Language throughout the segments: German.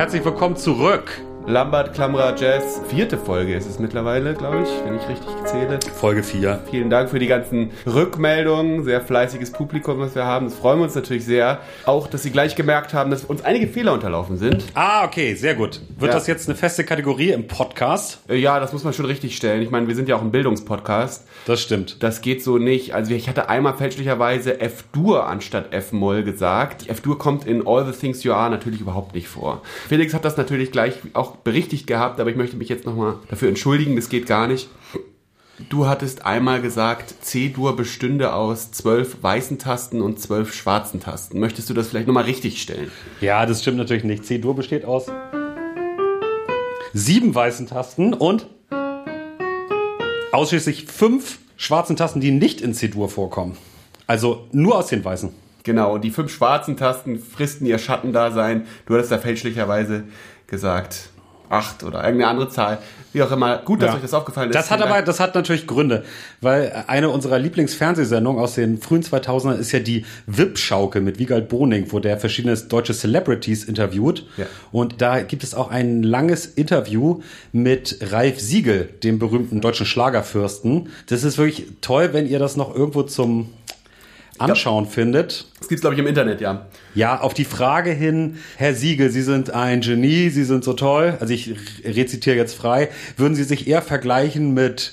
herzlich willkommen zurück. Lambert Klammerer Jazz. Vierte Folge ist es mittlerweile, glaube ich, wenn ich richtig zähle. Folge 4. Vielen Dank für die ganzen Rückmeldungen. Sehr fleißiges Publikum, was wir haben. Das freuen wir uns natürlich sehr. Auch, dass Sie gleich gemerkt haben, dass uns einige Fehler unterlaufen sind. Ah, okay, sehr gut. Wird Ja. das jetzt eine feste Kategorie im Podcast? Äh, Ja, das muss man schon richtig stellen. Ich meine, wir sind ja auch ein Bildungspodcast. Das stimmt. Das geht so nicht. Also ich hatte einmal fälschlicherweise F-Dur anstatt F-Moll gesagt. F-Dur kommt in All the Things You Are natürlich überhaupt nicht vor. Felix hat das natürlich gleich auch berichtigt gehabt, aber ich möchte mich jetzt nochmal dafür entschuldigen. Das geht gar nicht. Du hattest einmal gesagt, C-Dur bestünde aus zwölf weißen Tasten und zwölf schwarzen Tasten. Möchtest du das vielleicht nochmal richtig stellen? Ja, das stimmt natürlich nicht. C-Dur besteht aus sieben weißen Tasten und ausschließlich fünf schwarzen Tasten, die nicht in C-Dur vorkommen. Also nur aus den weißen. Genau, die fünf schwarzen Tasten fristen ihr Schattendasein. Du hattest da fälschlicherweise gesagt acht oder irgendeine andere Zahl. Wie auch immer. Gut, dass Ja. euch das aufgefallen ist. Das hat aber, das hat natürlich Gründe, weil eine unserer Lieblingsfernsehsendungen aus den frühen 2000ern ist ja die VIP-Schaukel mit Wiegald Boning, wo der verschiedene deutsche Celebrities interviewt. Ja. Und da gibt es auch ein langes Interview mit Ralf Siegel, dem berühmten deutschen Schlagerfürsten. Das ist wirklich toll, wenn ihr das noch irgendwo zum Anschauen findet. Das gibt's, glaube ich, im Internet, ja. Ja, auf die Frage hin, Herr Siegel, Sie sind ein Genie, Sie sind so toll. Also ich rezitiere jetzt frei. Würden Sie sich eher vergleichen mit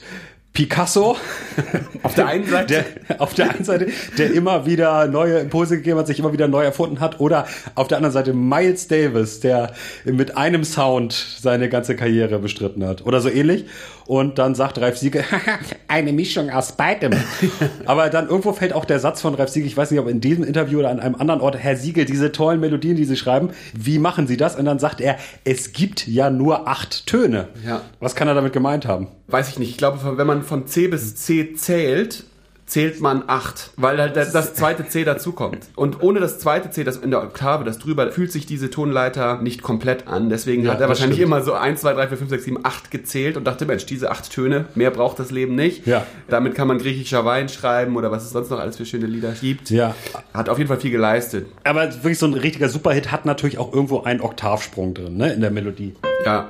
Picasso? Auf der einen Seite. Der, auf der einen Seite, der immer wieder neue Impulse gegeben hat, sich immer wieder neu erfunden hat. Oder auf der anderen Seite Miles Davis, der mit einem Sound seine ganze Karriere bestritten hat. Oder so ähnlich. Und dann sagt Ralf Siegel, eine Mischung aus beidem. Aber dann irgendwo fällt auch der Satz von Ralf Siegel, ich weiß nicht, ob in diesem Interview oder an einem anderen Ort, Herr Siegel, diese tollen Melodien, die Sie schreiben, wie machen Sie das? Und dann sagt er, es gibt ja nur acht Töne. Ja. Was kann er damit gemeint haben? Weiß ich nicht. Ich glaube, wenn man von C bis C zählt, zählt man acht, weil halt das, zweite C dazukommt. Und ohne das zweite C, das in der Oktave, das drüber, fühlt sich diese Tonleiter nicht komplett an. Deswegen Ja, hat er wahrscheinlich stimmt. immer so 1, 2, 3, 4, 5, 6, 7, 8 gezählt und dachte, Mensch, diese acht Töne, mehr braucht das Leben nicht. Ja. Damit kann man griechischer Wein schreiben oder was es sonst noch alles für schöne Lieder gibt. Ja. Hat auf jeden Fall viel geleistet. Aber wirklich so ein richtiger Superhit hat natürlich auch irgendwo einen Oktavsprung drin, ne, in der Melodie. Ja.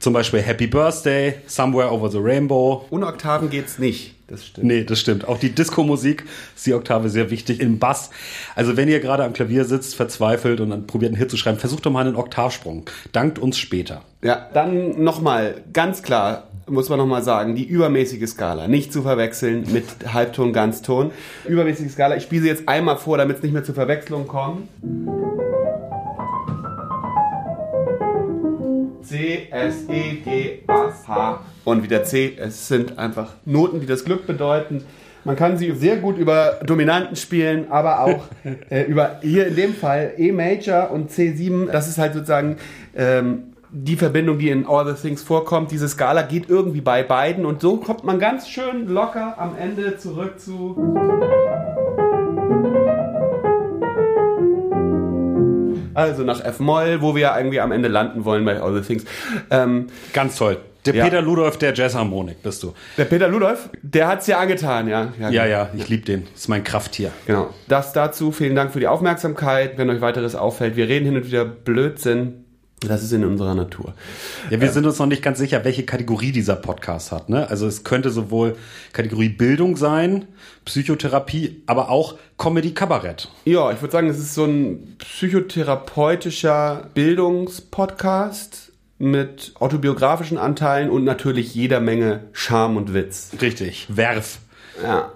Zum Beispiel Happy Birthday, Somewhere Over the Rainbow. Ohne Oktaven geht's nicht. Das stimmt. Nee, das stimmt. Auch die Disco-Musik ist die Oktave sehr wichtig. Im Bass. Also wenn ihr gerade am Klavier sitzt, verzweifelt und dann probiert einen Hit zu schreiben, versucht doch mal einen Oktavsprung. Dankt uns später. Ja, dann nochmal, ganz klar, muss man nochmal sagen, die übermäßige Skala. Nicht zu verwechseln mit Halbton, Ganzton. Übermäßige Skala, ich spiele sie jetzt einmal vor, damit es nicht mehr zur Verwechslung kommt. C, S, E, G, Bass, H und wieder C. Es sind einfach Noten, die das Glück bedeuten. Man kann sie sehr gut über Dominanten spielen, aber auch äh, über hier in dem Fall E Major und C7. Das ist halt sozusagen ähm, die Verbindung, die in All the Things vorkommt. Diese Skala geht irgendwie bei beiden und so kommt man ganz schön locker am Ende zurück zu. Also nach F-Moll, wo wir irgendwie am Ende landen wollen bei All the Things. Ähm, Ganz toll. Der Ja. Peter Ludolf der Jazzharmonik bist du. der Peter Ludolf, der hat's ja angetan, ja. Ja, ja, ich lieb den. Das ist mein Krafttier. Genau. Das dazu. Vielen Dank für die Aufmerksamkeit. Wenn euch weiteres auffällt, wir reden hin und wieder Blödsinn. Das ist in unserer Natur. Ja, wir sind uns noch nicht ganz sicher, welche Kategorie dieser Podcast hat. Ne? Also es könnte sowohl Kategorie Bildung sein, Psychotherapie, aber auch Comedy-Kabarett. Ja, ich würde sagen, es ist so ein psychotherapeutischer Bildungspodcast mit autobiografischen Anteilen und natürlich jeder Menge Charme und Witz. Richtig. Werf. Ja.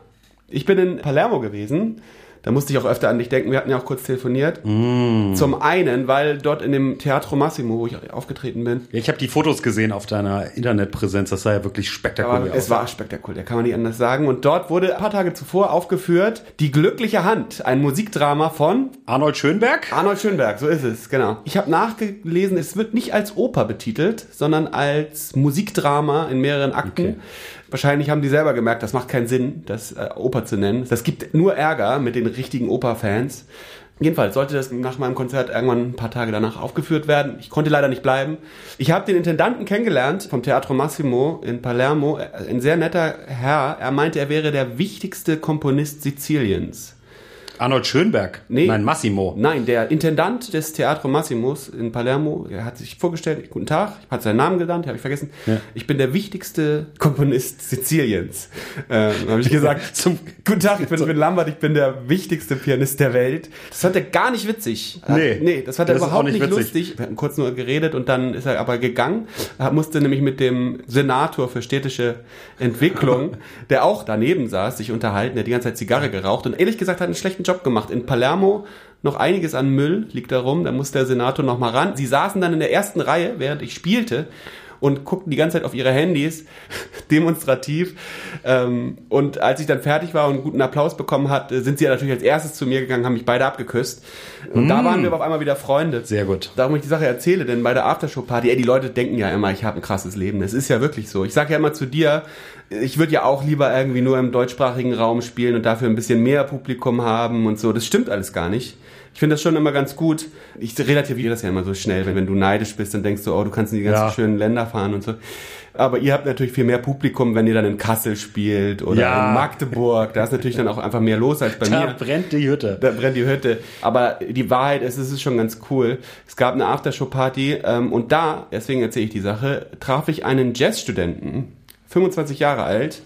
Ich bin in Palermo gewesen. Da musste ich auch öfter an dich denken. Wir hatten ja auch kurz telefoniert. Zum einen, weil dort in dem Teatro Massimo, wo ich aufgetreten bin, Ja, ich habe die Fotos gesehen auf deiner Internetpräsenz. Das sah ja wirklich spektakulär Aber aus. es war spektakulär, kann man nicht anders sagen. Und dort wurde ein paar Tage zuvor aufgeführt Die glückliche Hand, ein Musikdrama von Arnold Schönberg? Arnold Schönberg, so ist es, genau. Ich habe nachgelesen, es wird nicht als Oper betitelt, sondern als Musikdrama in mehreren Akten. Okay. Wahrscheinlich haben die selber gemerkt, das macht keinen Sinn, das äh, Oper zu nennen. Das gibt nur Ärger mit den richtigen Operfans. Jedenfalls sollte das nach meinem Konzert irgendwann ein paar Tage danach aufgeführt werden. Ich konnte leider nicht bleiben. Ich habe den Intendanten kennengelernt vom Teatro Massimo in Palermo. Ein sehr netter Herr. Er meinte, er wäre der wichtigste Komponist Siziliens. Arnold Schönberg. Nee. Nein, Massimo. Nein, der Intendant des Teatro Massimos in Palermo, er hat sich vorgestellt, guten Tag, hat seinen Namen genannt, habe ich vergessen. Ja. Ich bin der wichtigste Komponist Siziliens. Ähm, habe ich gesagt, zum guten Tag, ich bin, ich bin Lambert, ich bin der wichtigste Pianist der Welt. Das fand er gar nicht witzig. Hat- Nee. nee, das fand er Das überhaupt nicht, witzig. lustig. Wir hatten kurz nur geredet und dann ist er aber gegangen. Er musste nämlich mit dem Senator für städtische Entwicklung, der auch daneben saß, sich unterhalten, der die ganze Zeit Zigarre geraucht und ehrlich gesagt hat einen schlechten Job gemacht. In Palermo noch einiges an Müll liegt da rum, da muss der Senator noch mal ran. Sie saßen dann in der ersten Reihe, während ich spielte und guckten die ganze Zeit auf ihre Handys, demonstrativ. Ähm, und als ich dann fertig war und guten Applaus bekommen hat, äh, sind sie ja natürlich als erstes zu mir gegangen, haben mich beide abgeküsst. Und da waren wir auf einmal wieder Freunde. Sehr gut. Darum ich die Sache erzähle, denn bei der Aftershow-Party, ey, die Leute denken ja immer, ich habe ein krasses Leben. Das ist ja wirklich so. Ich sage ja immer zu dir, ich würde ja auch lieber irgendwie nur im deutschsprachigen Raum spielen und dafür ein bisschen mehr Publikum haben und so. Das stimmt alles gar nicht. Ich finde das schon immer ganz gut. Ich relativiere das ja immer so schnell, wenn, wenn du neidisch bist, dann denkst du, oh, du kannst in die ganzen Ja. schönen Länder fahren und so. Aber ihr habt natürlich viel mehr Publikum, wenn ihr dann in Kassel spielt oder Ja. in Magdeburg. Da ist natürlich dann auch einfach mehr los als bei Da mir. brennt die Hütte. Da brennt die Hütte. Aber die Wahrheit ist, es ist schon ganz cool. Es gab eine Aftershow-Party ähm, und da, deswegen erzähle ich die Sache, traf ich einen Jazzstudenten, 25 Jahre alt,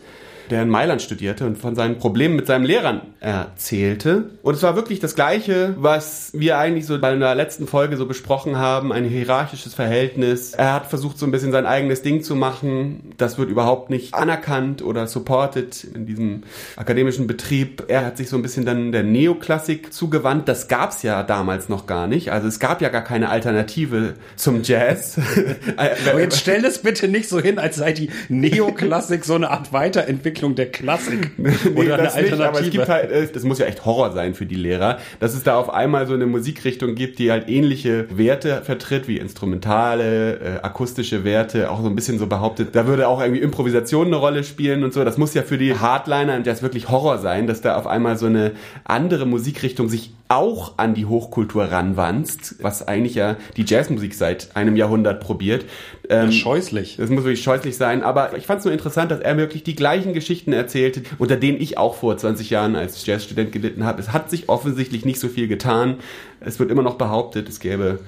der in Mailand studierte und von seinen Problemen mit seinen Lehrern erzählte. Und es war wirklich das Gleiche, was wir eigentlich so bei einer letzten Folge so besprochen haben, ein hierarchisches Verhältnis. Er hat versucht, so ein bisschen sein eigenes Ding zu machen. Das wird überhaupt nicht anerkannt oder supported in diesem akademischen Betrieb. Er hat sich so ein bisschen dann der Neoklassik zugewandt. Das gab's ja damals noch gar nicht. Also es gab ja gar keine Alternative zum Jazz. Aber jetzt stell das bitte nicht so hin, als sei die Neoklassik so eine Art Weiterentwicklung der Klassik. Nee, Oder eine das nicht, Alternative. aber es gibt halt, äh, das muss ja echt Horror sein für die Lehrer, dass es da auf einmal so eine Musikrichtung gibt, die halt ähnliche Werte vertritt, wie instrumentale, äh, akustische Werte, auch so ein bisschen so behauptet, da würde auch irgendwie Improvisation eine Rolle spielen und so. Das muss ja für die Hardliner und das wirklich Horror sein, dass da auf einmal so eine andere Musikrichtung sich auch an die Hochkultur ranwanzt, was eigentlich ja die Jazzmusik seit einem Jahrhundert probiert. Ähm, Scheußlich. das muss wirklich scheußlich sein, aber ich fand es nur interessant, dass er wirklich die gleichen Geschichten erzählte, unter denen ich auch vor 20 Jahren als Jazzstudent gelitten habe. Es hat sich offensichtlich nicht so viel getan. Es wird immer noch behauptet, es gäbe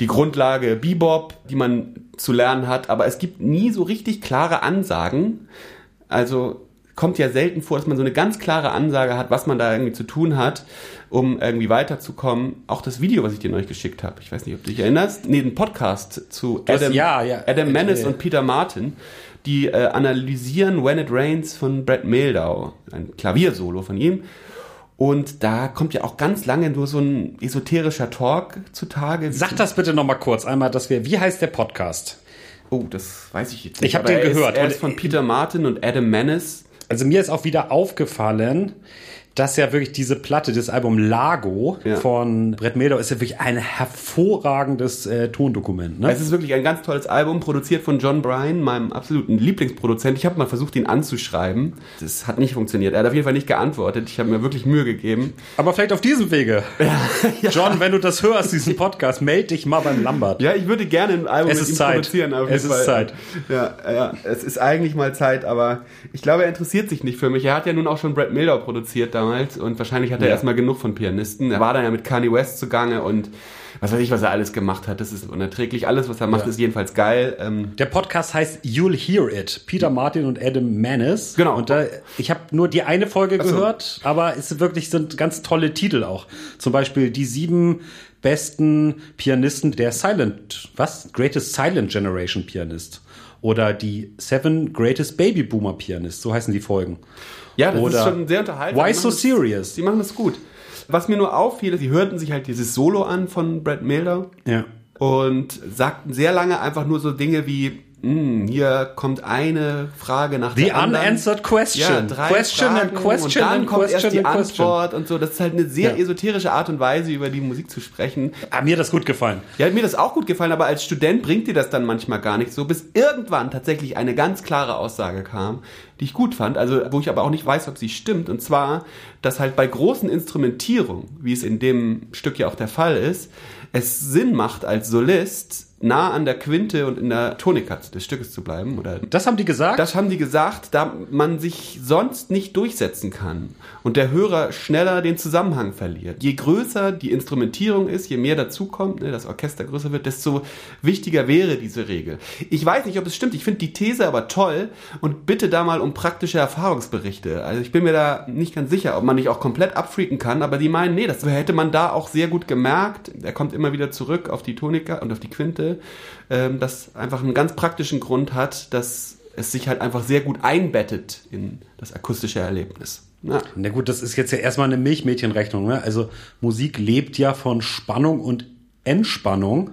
die Grundlage Bebop, die man zu lernen hat, aber es gibt nie so richtig klare Ansagen. Also kommt ja selten vor, dass man so eine ganz klare Ansage hat, was man da irgendwie zu tun hat, um irgendwie weiterzukommen. Auch das Video, was ich dir neulich geschickt habe, ich weiß nicht, ob du dich erinnerst, nee, den Podcast zu Das- Adam, ja, ja. Adam Menace Äh, und Peter Martin, die äh, analysieren When It Rains von Brad Mehldau, ein Klaviersolo von ihm. Und da kommt ja auch ganz lange nur so ein esoterischer Talk zutage. Sag das bitte nochmal kurz einmal, dass wir, wie heißt der Podcast? Oh, das weiß ich jetzt Ich hab aber den gehört. Ist, er ist von Peter Martin und Adam Menace. Also mir ist auch wieder aufgefallen, dass ja wirklich diese Platte, das Album Lago Ja. von Brett Meldau ist ja wirklich ein hervorragendes äh, Tondokument. Ne? Es ist wirklich ein ganz tolles Album, produziert von John Bryan, meinem absoluten Lieblingsproduzent. Ich habe mal versucht, ihn anzuschreiben. Das hat nicht funktioniert. Er hat auf jeden Fall nicht geantwortet. Ich habe mir wirklich Mühe gegeben. Aber vielleicht auf diesem Wege. John, wenn du das hörst, diesen Podcast, melde dich mal beim Lambert. Ja, ich würde gerne ein Album Es mit ist ihm Zeit. produzieren. Auf Es jeden ist Fall. Zeit. Ja, ja, es ist eigentlich mal Zeit, aber ich glaube, er interessiert sich nicht für mich. Er hat ja nun auch schon Brad Mildau produziert damals und wahrscheinlich hat er Ja. erstmal genug von Pianisten. Er war dann ja mit Kanye West zugange und was weiß ich, was er alles gemacht hat. Das ist unerträglich. Alles, was er macht, Ja. ist jedenfalls geil. Ähm, Der Podcast heißt You'll Hear It. Peter Martin und Adam Manis. Genau. Und da, ich habe nur die eine Folge so. gehört, aber es wirklich sind ganz tolle Titel auch. Zum Beispiel die sieben besten Pianisten der Silent, was? Greatest Silent Generation Pianist. Oder die Seven Greatest Baby Boomer Pianist. So heißen die Folgen. Ja, das Oder ist schon sehr unterhaltsam. Why Die So Serious? Sie machen das gut. Was mir nur auffiel, sie hörten sich halt dieses Solo an von Brad Mildau Ja. und sagten sehr lange einfach nur so Dinge wie, "Hm, hier kommt eine Frage nach The der anderen. unanswered question. Ja, drei question Fragen and question und dann and kommt question erst die. Antwort und so. Das ist halt eine sehr Ja. esoterische Art und Weise, über die Musik zu sprechen. Ah, mir hat das gut gefallen. Ja, hat mir das auch gut gefallen, aber als Student bringt dir das dann manchmal gar nicht so, bis irgendwann tatsächlich eine ganz klare Aussage kam, die ich gut fand, also wo ich aber auch nicht weiß, ob sie stimmt. Und zwar, dass halt bei großen Instrumentierungen, wie es in dem Stück ja auch der Fall ist, es Sinn macht als Solist nah an der Quinte und in der Tonika des Stückes zu bleiben. Oder Das haben die gesagt? das haben die gesagt, da man sich sonst nicht durchsetzen kann und der Hörer schneller den Zusammenhang verliert. Je größer die Instrumentierung ist, je mehr dazukommt, ne, das Orchester größer wird, desto wichtiger wäre diese Regel. Ich weiß nicht, ob es stimmt. Ich finde die These aber toll und bitte da mal um praktische Erfahrungsberichte. Also ich bin mir da nicht ganz sicher, ob man nicht auch komplett abfreaken kann, aber die meinen, nee, das hätte man da auch sehr gut gemerkt. Er kommt immer wieder zurück auf die Tonika und auf die Quinte, ähm, das einfach einen ganz praktischen Grund hat, dass es sich halt einfach sehr gut einbettet in das akustische Erlebnis. Ja. Na gut, das ist jetzt ja erstmal eine Milchmädchenrechnung. Ne? Also Musik lebt ja von Spannung und Entspannung.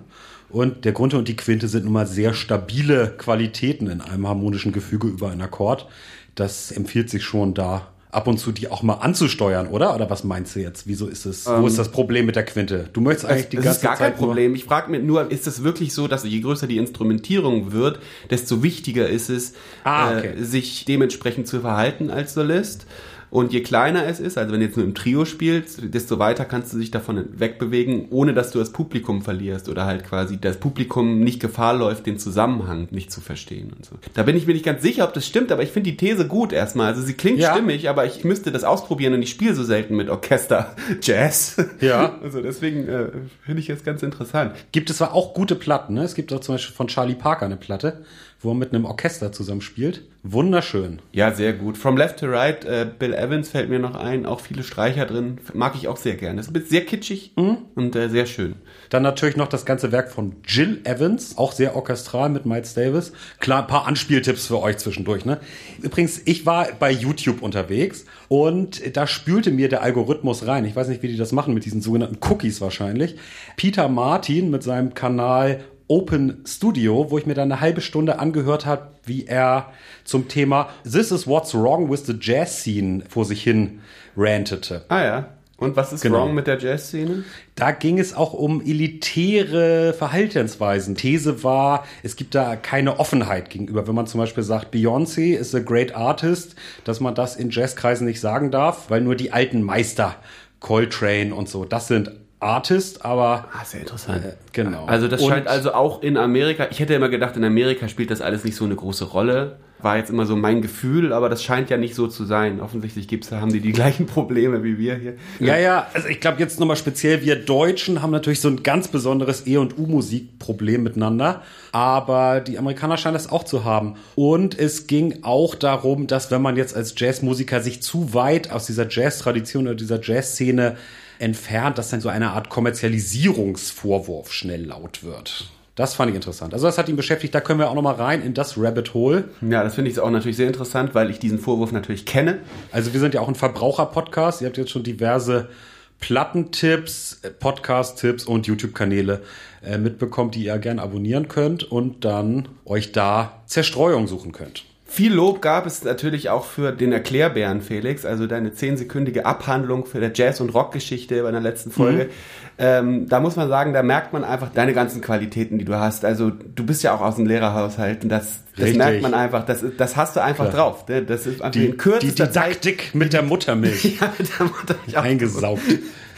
Und der Grunte und die Quinte sind nun mal sehr stabile Qualitäten in einem harmonischen Gefüge über einen Akkord. Das empfiehlt sich schon da ab und zu die auch mal anzusteuern, oder? Oder was meinst du jetzt? Wieso ist es? wo ist das Problem mit der Quinte? Du möchtest eigentlich die das ganze ist gar Zeit kein Problem. Ich frage mich nur, ist es wirklich so, dass je größer die Instrumentierung wird, desto wichtiger ist es, Ah, okay. äh, sich dementsprechend zu verhalten als Solist? Und je kleiner es ist, also wenn du jetzt nur im Trio spielst, desto weiter kannst du dich davon wegbewegen, ohne dass du das Publikum verlierst oder halt quasi das Publikum nicht Gefahr läuft, den Zusammenhang nicht zu verstehen und so. Da bin ich mir nicht ganz sicher, ob das stimmt, aber ich finde die These gut erstmal. Also sie klingt Ja. stimmig, aber ich müsste das ausprobieren und ich spiele so selten mit Orchester Jazz. Ja. Also deswegen äh, finde ich jetzt ganz interessant. Gibt es zwar auch gute Platten, ne? Es gibt auch zum Beispiel von Charlie Parker eine Platte, wo er mit einem Orchester zusammenspielt. Wunderschön. Ja, sehr gut. From Left to Right, äh, Bill Evans fällt mir noch ein, auch viele Streicher drin. Mag ich auch sehr gerne. Ist sehr kitschig und äh, sehr schön. Dann natürlich noch das ganze Werk von Jill Evans, auch sehr orchestral mit Miles Davis. Klar, ein paar Anspieltipps für euch zwischendurch. Ne? Übrigens, ich war bei YouTube unterwegs und da spülte mir der Algorithmus rein. Ich weiß nicht, wie die das machen mit diesen sogenannten Cookies wahrscheinlich. Peter Martin mit seinem Kanal Open Studio, wo ich mir dann eine halbe Stunde angehört habe, wie er zum Thema This is what's wrong with the jazz scene vor sich hin rantete. Ah ja. Und was ist Genau. wrong mit der Jazzszene? Da ging es auch um elitäre Verhaltensweisen. These war, es gibt da keine Offenheit gegenüber. Wenn man zum Beispiel sagt, Beyoncé ist a great artist, dass man das in Jazzkreisen nicht sagen darf, weil nur die alten Meister, Coltrane und so, das sind Artists, aber Ah, sehr interessant. Äh, genau. Also das Und- scheint also auch in Amerika, ich hätte immer gedacht, in Amerika spielt das alles nicht so eine große Rolle. War jetzt immer so mein Gefühl, aber das scheint ja nicht so zu sein. Offensichtlich gibt's, haben die die gleichen Probleme wie wir hier. Ja, ja, also ich glaube jetzt nochmal speziell, wir Deutschen haben natürlich so ein ganz besonderes E- und U-Musik-Problem miteinander, aber die Amerikaner scheinen das auch zu haben. Und es ging auch darum, dass wenn man jetzt als Jazzmusiker sich zu weit aus dieser Jazz-Tradition oder dieser Jazzszene entfernt, dass dann so eine Art Kommerzialisierungsvorwurf schnell laut wird. Das fand ich interessant. Also das hat ihn beschäftigt, da können wir auch nochmal rein in das Rabbit Hole. Ja, das finde ich auch natürlich sehr interessant, weil ich diesen Vorwurf natürlich kenne. Also wir sind ja auch ein Verbraucher-Podcast. Ihr habt jetzt schon diverse Plattentipps, äh, Podcast-Tipps und YouTube-Kanäle äh, mitbekommen, die ihr gerne abonnieren könnt und dann euch da Zerstreuung suchen könnt. Viel Lob gab es natürlich auch für den Erklärbären, Felix, also deine zehnsekündige Abhandlung für der Jazz- und Rockgeschichte bei der letzten Folge. Mhm. Ähm, da muss man sagen, da merkt man einfach deine ganzen Qualitäten, die du hast. Also du bist ja auch aus dem Lehrerhaushalt und das, das merkt man einfach, das, das hast du einfach Klar. drauf. ne? Das ist einfach Die, in die kürzester Zeit Didaktik mit der Muttermilch Ja, da wurde ich auch eingesaugt.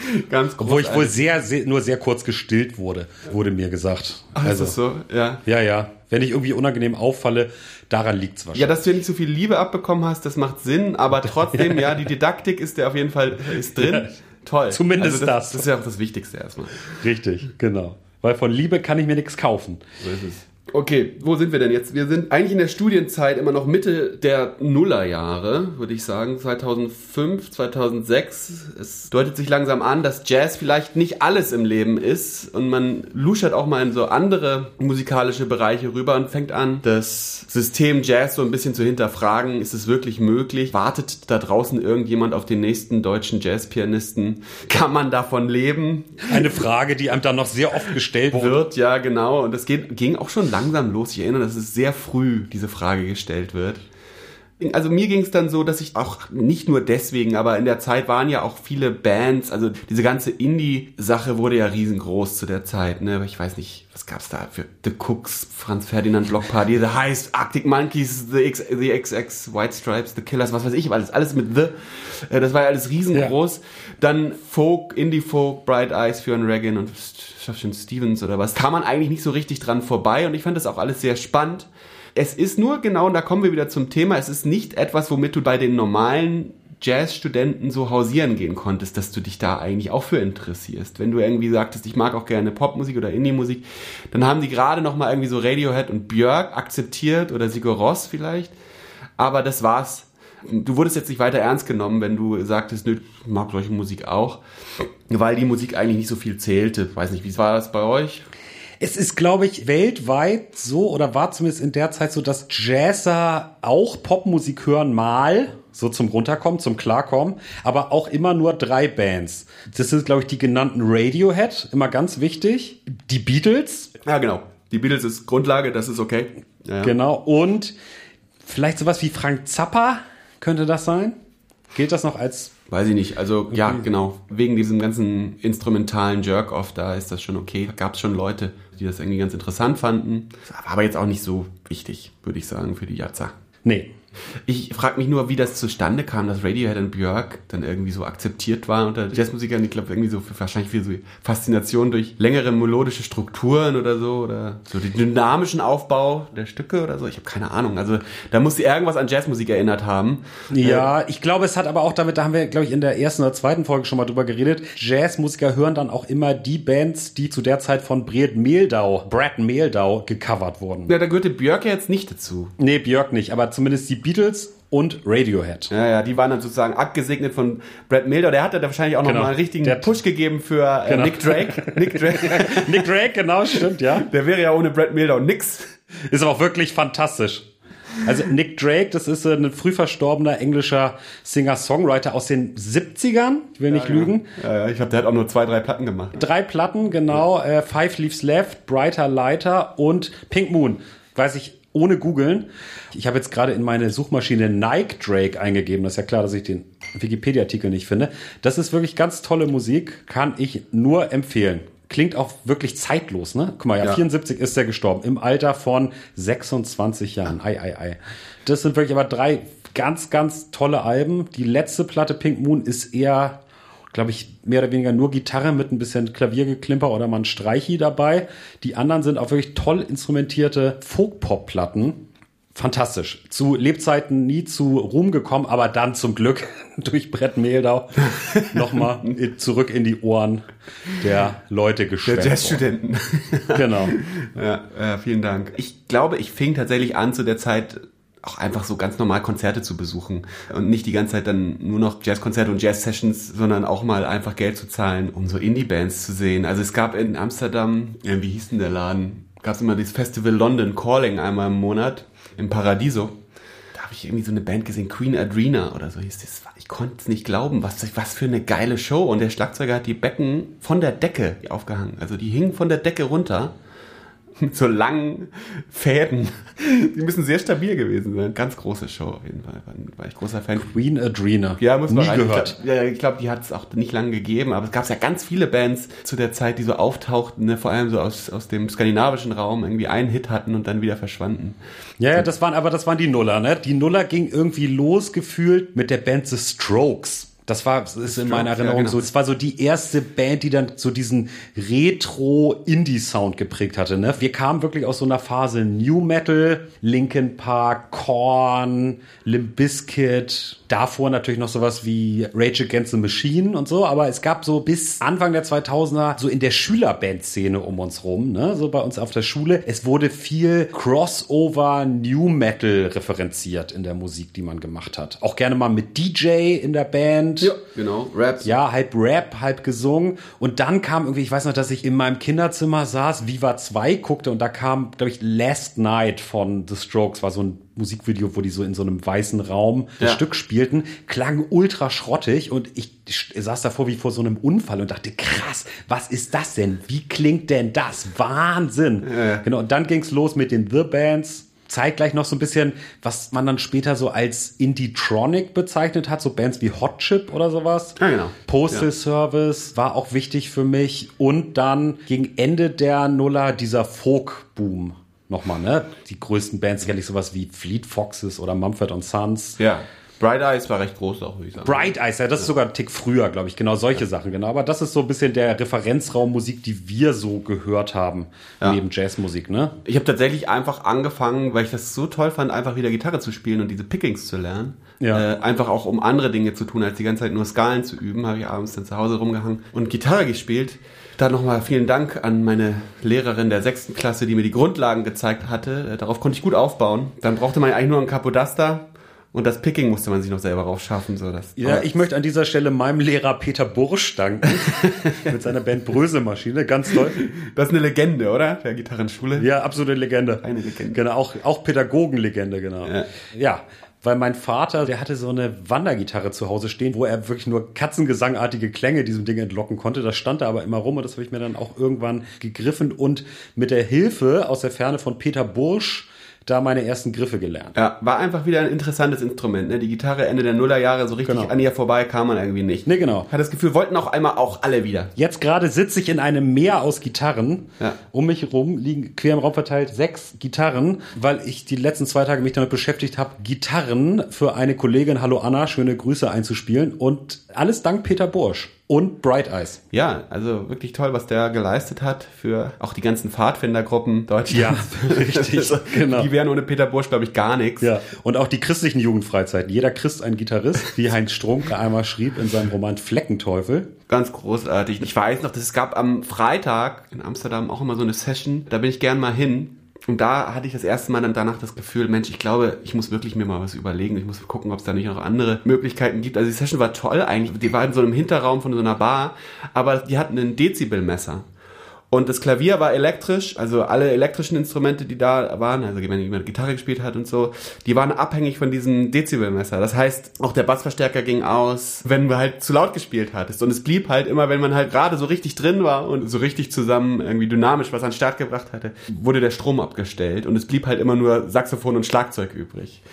ganz Wo ich wohl sehr, sehr, nur sehr kurz gestillt wurde, wurde mir gesagt. Ach, ist das so? Ja. Ja, ja. Wenn ich irgendwie unangenehm auffalle, daran liegt's wahrscheinlich. Ja, dass du ja nicht so viel Liebe abbekommen hast, das macht Sinn, aber trotzdem, ja, die Didaktik ist ja auf jeden Fall ist drin. Toll. Zumindest also das. das. Das ist ja auch das Wichtigste erstmal. Richtig, genau. Weil von Liebe kann ich mir nichts kaufen. So ist es. Okay, wo sind wir denn jetzt? Wir sind eigentlich in der Studienzeit immer noch Mitte der Nullerjahre, würde ich sagen. 2005, 2006. Es deutet sich langsam an, dass Jazz vielleicht nicht alles im Leben ist und man luschert auch mal in so andere musikalische Bereiche rüber und fängt an, das System Jazz so ein bisschen zu hinterfragen. Ist es wirklich möglich? Wartet da draußen irgendjemand auf den nächsten deutschen Jazzpianisten? Kann man davon leben? Eine Frage, die einem dann noch sehr oft gestellt wurde. wird, ja genau. Und das geht, ging auch schon langsam los. Ich erinnere, dass es sehr früh diese Frage gestellt wird. Also mir ging es dann so, dass ich auch nicht nur deswegen, aber in der Zeit waren ja auch viele Bands, also diese ganze Indie-Sache wurde ja riesengroß zu der Zeit, ne? Ich weiß nicht, was gab's da für The Cooks, Franz Ferdinand Block Party, The Heist, Arctic Monkeys, The, X, The XX, White Stripes, The Killers, was weiß ich, alles, alles mit The. Äh, das war ja alles riesengroß. Ja. Dann Folk, Indie-Folk, Bright Eyes, Fionn Regan und Stevens oder was. Kam man eigentlich nicht so richtig dran vorbei und ich fand das auch alles sehr spannend. Es ist nur genau, und da kommen wir wieder zum Thema, es ist nicht etwas, womit du bei den normalen Jazzstudenten so hausieren gehen konntest, dass du dich da eigentlich auch für interessierst. Wenn du irgendwie sagtest, ich mag auch gerne Popmusik oder Indie-Musik, dann haben die gerade noch mal irgendwie so Radiohead und Björk akzeptiert oder Sigur Ross vielleicht. Aber das war's. Du wurdest jetzt nicht weiter ernst genommen, wenn du sagtest, nö, ich mag solche Musik auch, weil die Musik eigentlich nicht so viel zählte. Weiß nicht, wie war das bei euch? Es ist, glaube ich, weltweit so oder war zumindest in der Zeit so, dass Jazzer auch Popmusik hören mal, so zum Runterkommen, zum Klarkommen, aber auch immer nur drei Bands. Das sind, glaube ich, die genannten Radiohead, immer ganz wichtig. Die Beatles. Ja, genau. Die Beatles ist Grundlage, das ist okay. Ja. Genau. Und vielleicht sowas wie Frank Zappa könnte das sein? Gilt das noch als Weiß ich nicht. Also okay. ja, genau. Wegen diesem ganzen instrumentalen Jerk-Off, da ist das schon okay. Gab es schon Leute, die das irgendwie ganz interessant fanden. War aber jetzt auch nicht so wichtig, würde ich sagen, für die Jatza. Nee, ich frage mich nur, wie das zustande kam, dass Radiohead und Björk dann irgendwie so akzeptiert waren unter Jazzmusikern. Ich glaube, irgendwie so für, wahrscheinlich für so Faszination durch längere melodische Strukturen oder so oder so den dynamischen Aufbau der Stücke oder so. Ich habe keine Ahnung. Also da muss sie irgendwas an Jazzmusik erinnert haben. Ja, ich glaube, es hat aber auch damit, da haben wir, glaube ich, in der ersten oder zweiten Folge schon mal drüber geredet. Jazzmusiker hören dann auch immer die Bands, die zu der Zeit von Brett Mehldau, Brad Mehldau gecovert wurden. Ja, da gehörte Björk ja jetzt nicht dazu. Nee, Björk nicht, aber zumindest die Beatles und Radiohead. Ja, ja, die waren dann sozusagen abgesegnet von Brad Miller. Der hatte da wahrscheinlich auch genau. noch mal einen richtigen Der Push gegeben für äh, genau. Nick Drake. Nick Drake. Nick Drake, genau, stimmt, ja. Der wäre ja ohne Brad Miller und nix. Ist aber auch wirklich fantastisch. Also Nick Drake, das ist ein früh verstorbener englischer Singer-Songwriter aus den 70ern, ich will nicht ja, lügen. Ja, ja, ich glaube, der hat auch nur zwei, drei Platten gemacht. Drei Platten, genau. Äh, Five Leaves Left, Brighter Lighter und Pink Moon. Weiß ich ohne googeln. Ich habe jetzt gerade in meine Suchmaschine Nike Drake eingegeben. Das ist ja klar, dass ich den Wikipedia-Artikel nicht finde. Das ist wirklich ganz tolle Musik, kann ich nur empfehlen. Klingt auch wirklich zeitlos, ne? Guck mal, ja, ja. 74 ist er gestorben, im Alter von 26 Jahren. Ei, ei, ei. Das sind wirklich aber drei ganz, ganz tolle Alben. Die letzte Platte Pink Moon ist eher glaube ich, mehr oder weniger nur Gitarre mit ein bisschen Klaviergeklimper oder mal ein Streichi dabei. Die anderen sind auch wirklich toll instrumentierte Folk-Pop-Platten. Fantastisch. Zu Lebzeiten nie zu Ruhm gekommen, aber dann zum Glück durch Brett Mehldau nochmal zurück in die Ohren der Leute geschwemmt. Der Jazzstudenten. genau. Ja, ja, vielen Dank. Ich glaube, ich fing tatsächlich an zu der Zeit auch einfach so ganz normal Konzerte zu besuchen und nicht die ganze Zeit dann nur noch Jazzkonzerte und Jazz-Sessions, sondern auch mal einfach Geld zu zahlen, um so Indie-Bands zu sehen. Also es gab in Amsterdam, ja, wie hieß denn der Laden? Gab es immer dieses Festival London Calling einmal im Monat im Paradiso. Da habe ich irgendwie so eine Band gesehen, Queen Adrena oder so hieß das. Ich konnte es nicht glauben, was, was für eine geile Show. Und der Schlagzeuger hat die Becken von der Decke aufgehangen. Also die hingen von der Decke runter mit so langen Fäden. Die müssen sehr stabil gewesen sein. Ganz große Show auf jeden Fall. War, war ich großer Fan. Queen Adrena. Ja, muss man Nie rein. gehört. Ich glaube, ja, glaub, die hat es auch nicht lange gegeben, aber es gab ja ganz viele Bands zu der Zeit, die so auftauchten, ne? vor allem so aus, aus dem skandinavischen Raum, irgendwie einen Hit hatten und dann wieder verschwanden. Ja, ja, das waren aber das waren die Nuller, ne? Die Nuller ging irgendwie losgefühlt mit der Band The Strokes. Das war, das ist in meiner Erinnerung ja, genau. so. Es war so die erste Band, die dann so diesen Retro-Indie-Sound geprägt hatte. Ne? Wir kamen wirklich aus so einer Phase New Metal, Linkin Park, Korn, Limp Bizkit. Davor natürlich noch sowas wie Rage Against the Machine und so. Aber es gab so bis Anfang der 2000er so in der Schülerband-Szene um uns rum, ne? so bei uns auf der Schule. Es wurde viel Crossover New Metal referenziert in der Musik, die man gemacht hat. Auch gerne mal mit DJ in der Band ja, genau. Raps. Ja, halb Rap, halb gesungen. Und dann kam irgendwie, ich weiß noch, dass ich in meinem Kinderzimmer saß, Viva 2 guckte und da kam, glaube ich, Last Night von The Strokes, war so ein Musikvideo, wo die so in so einem weißen Raum das ja. Stück spielten, klang ultra schrottig und ich saß davor wie vor so einem Unfall und dachte, krass, was ist das denn? Wie klingt denn das? Wahnsinn. Ja. Genau, und dann ging's los mit den The Bands zeitgleich noch so ein bisschen, was man dann später so als Indie-Tronic bezeichnet hat, so Bands wie Hot Chip oder sowas. Ja, genau. Postal Ja. Service war auch wichtig für mich und dann gegen Ende der Nuller dieser Folk-Boom nochmal, ne? Die größten Bands sicherlich sowas wie Fleet Foxes oder Mumford Sons. Ja. Bright Eyes war recht groß auch, würde ich sagen. Bright Eyes, ja, das ist sogar ein Tick früher, glaube ich. Genau solche Sachen, genau. Aber das ist so ein bisschen der Referenzraum Musik, die wir so gehört haben, Ja. neben Jazzmusik, ne? Ich habe tatsächlich einfach angefangen, weil ich das so toll fand, einfach wieder Gitarre zu spielen und diese Pickings zu lernen. Ja. Äh, einfach auch um andere Dinge zu tun, als die ganze Zeit nur Skalen zu üben, habe ich abends dann zu Hause rumgehangen und Gitarre gespielt. Da nochmal vielen Dank an meine Lehrerin der sechsten Klasse, die mir die Grundlagen gezeigt hatte. Äh, Darauf konnte ich gut aufbauen. Dann brauchte man eigentlich nur ein Capodaster und das Picking musste man sich noch selber raufschaffen. So das, Ja, ich möchte an dieser Stelle meinem Lehrer Peter Bursch danken. mit seiner Band Brösemaschine, ganz toll. das ist eine Legende, oder? Der Gitarrenschule. Ja, absolute Legende. Eine Legende. Genau, auch, auch Pädagogenlegende, genau. Ja. ja. Weil mein Vater, der hatte so eine Wandergitarre zu Hause stehen, wo er wirklich nur katzengesangartige Klänge diesem Ding entlocken konnte. Das stand da aber immer rum und das habe ich mir dann auch irgendwann gegriffen und mit der Hilfe aus der Ferne von Peter Bursch da meine ersten Griffe gelernt. Ja, war einfach wieder ein interessantes Instrument. Ne? Die Gitarre Ende der Nullerjahre, so richtig Genau. an ihr vorbei kam man irgendwie nicht. Nee, genau. Hat das Gefühl, wollten auch einmal auch alle wieder. Jetzt gerade sitze ich in einem Meer aus Gitarren. Ja. Um mich herum liegen quer im Raum verteilt sechs Gitarren, weil ich die letzten zwei Tage mich damit beschäftigt habe, Gitarren für eine Kollegin, hallo Anna, schöne Grüße einzuspielen und alles dank Peter Bursch und Bright Eyes. Ja, also wirklich toll, was der geleistet hat für auch die ganzen Pfadfindergruppen Deutschlands. Ja, richtig, genau. Die wären ohne Peter Bursch, glaube ich, gar nichts. Ja, und auch die christlichen Jugendfreizeiten. Jeder Christ ein Gitarrist, wie Heinz Strunk einmal schrieb in seinem Roman Fleckenteufel. Ganz großartig. Ich weiß noch, dass es gab am Freitag in Amsterdam auch immer so eine Session. Da bin ich gern mal hin. Und da hatte ich das erste Mal dann danach das Gefühl, Mensch, ich glaube, ich muss wirklich mir mal was überlegen. Ich muss gucken, ob es da nicht noch andere Möglichkeiten gibt. Also die Session war toll eigentlich. Die war in so einem Hinterraum von so einer Bar, aber die hatten ein Dezibelmesser. Und das Klavier war elektrisch, also alle elektrischen Instrumente, die da waren, also wenn jemand Gitarre gespielt hat und so, die waren abhängig von diesem Dezibelmesser. Das heißt, auch der Bassverstärker ging aus, wenn du halt zu laut gespielt hattest. Und es blieb halt immer, wenn man halt gerade so richtig drin war und so richtig zusammen irgendwie dynamisch was an den Start gebracht hatte, wurde der Strom abgestellt und es blieb halt immer nur Saxophon und Schlagzeug übrig.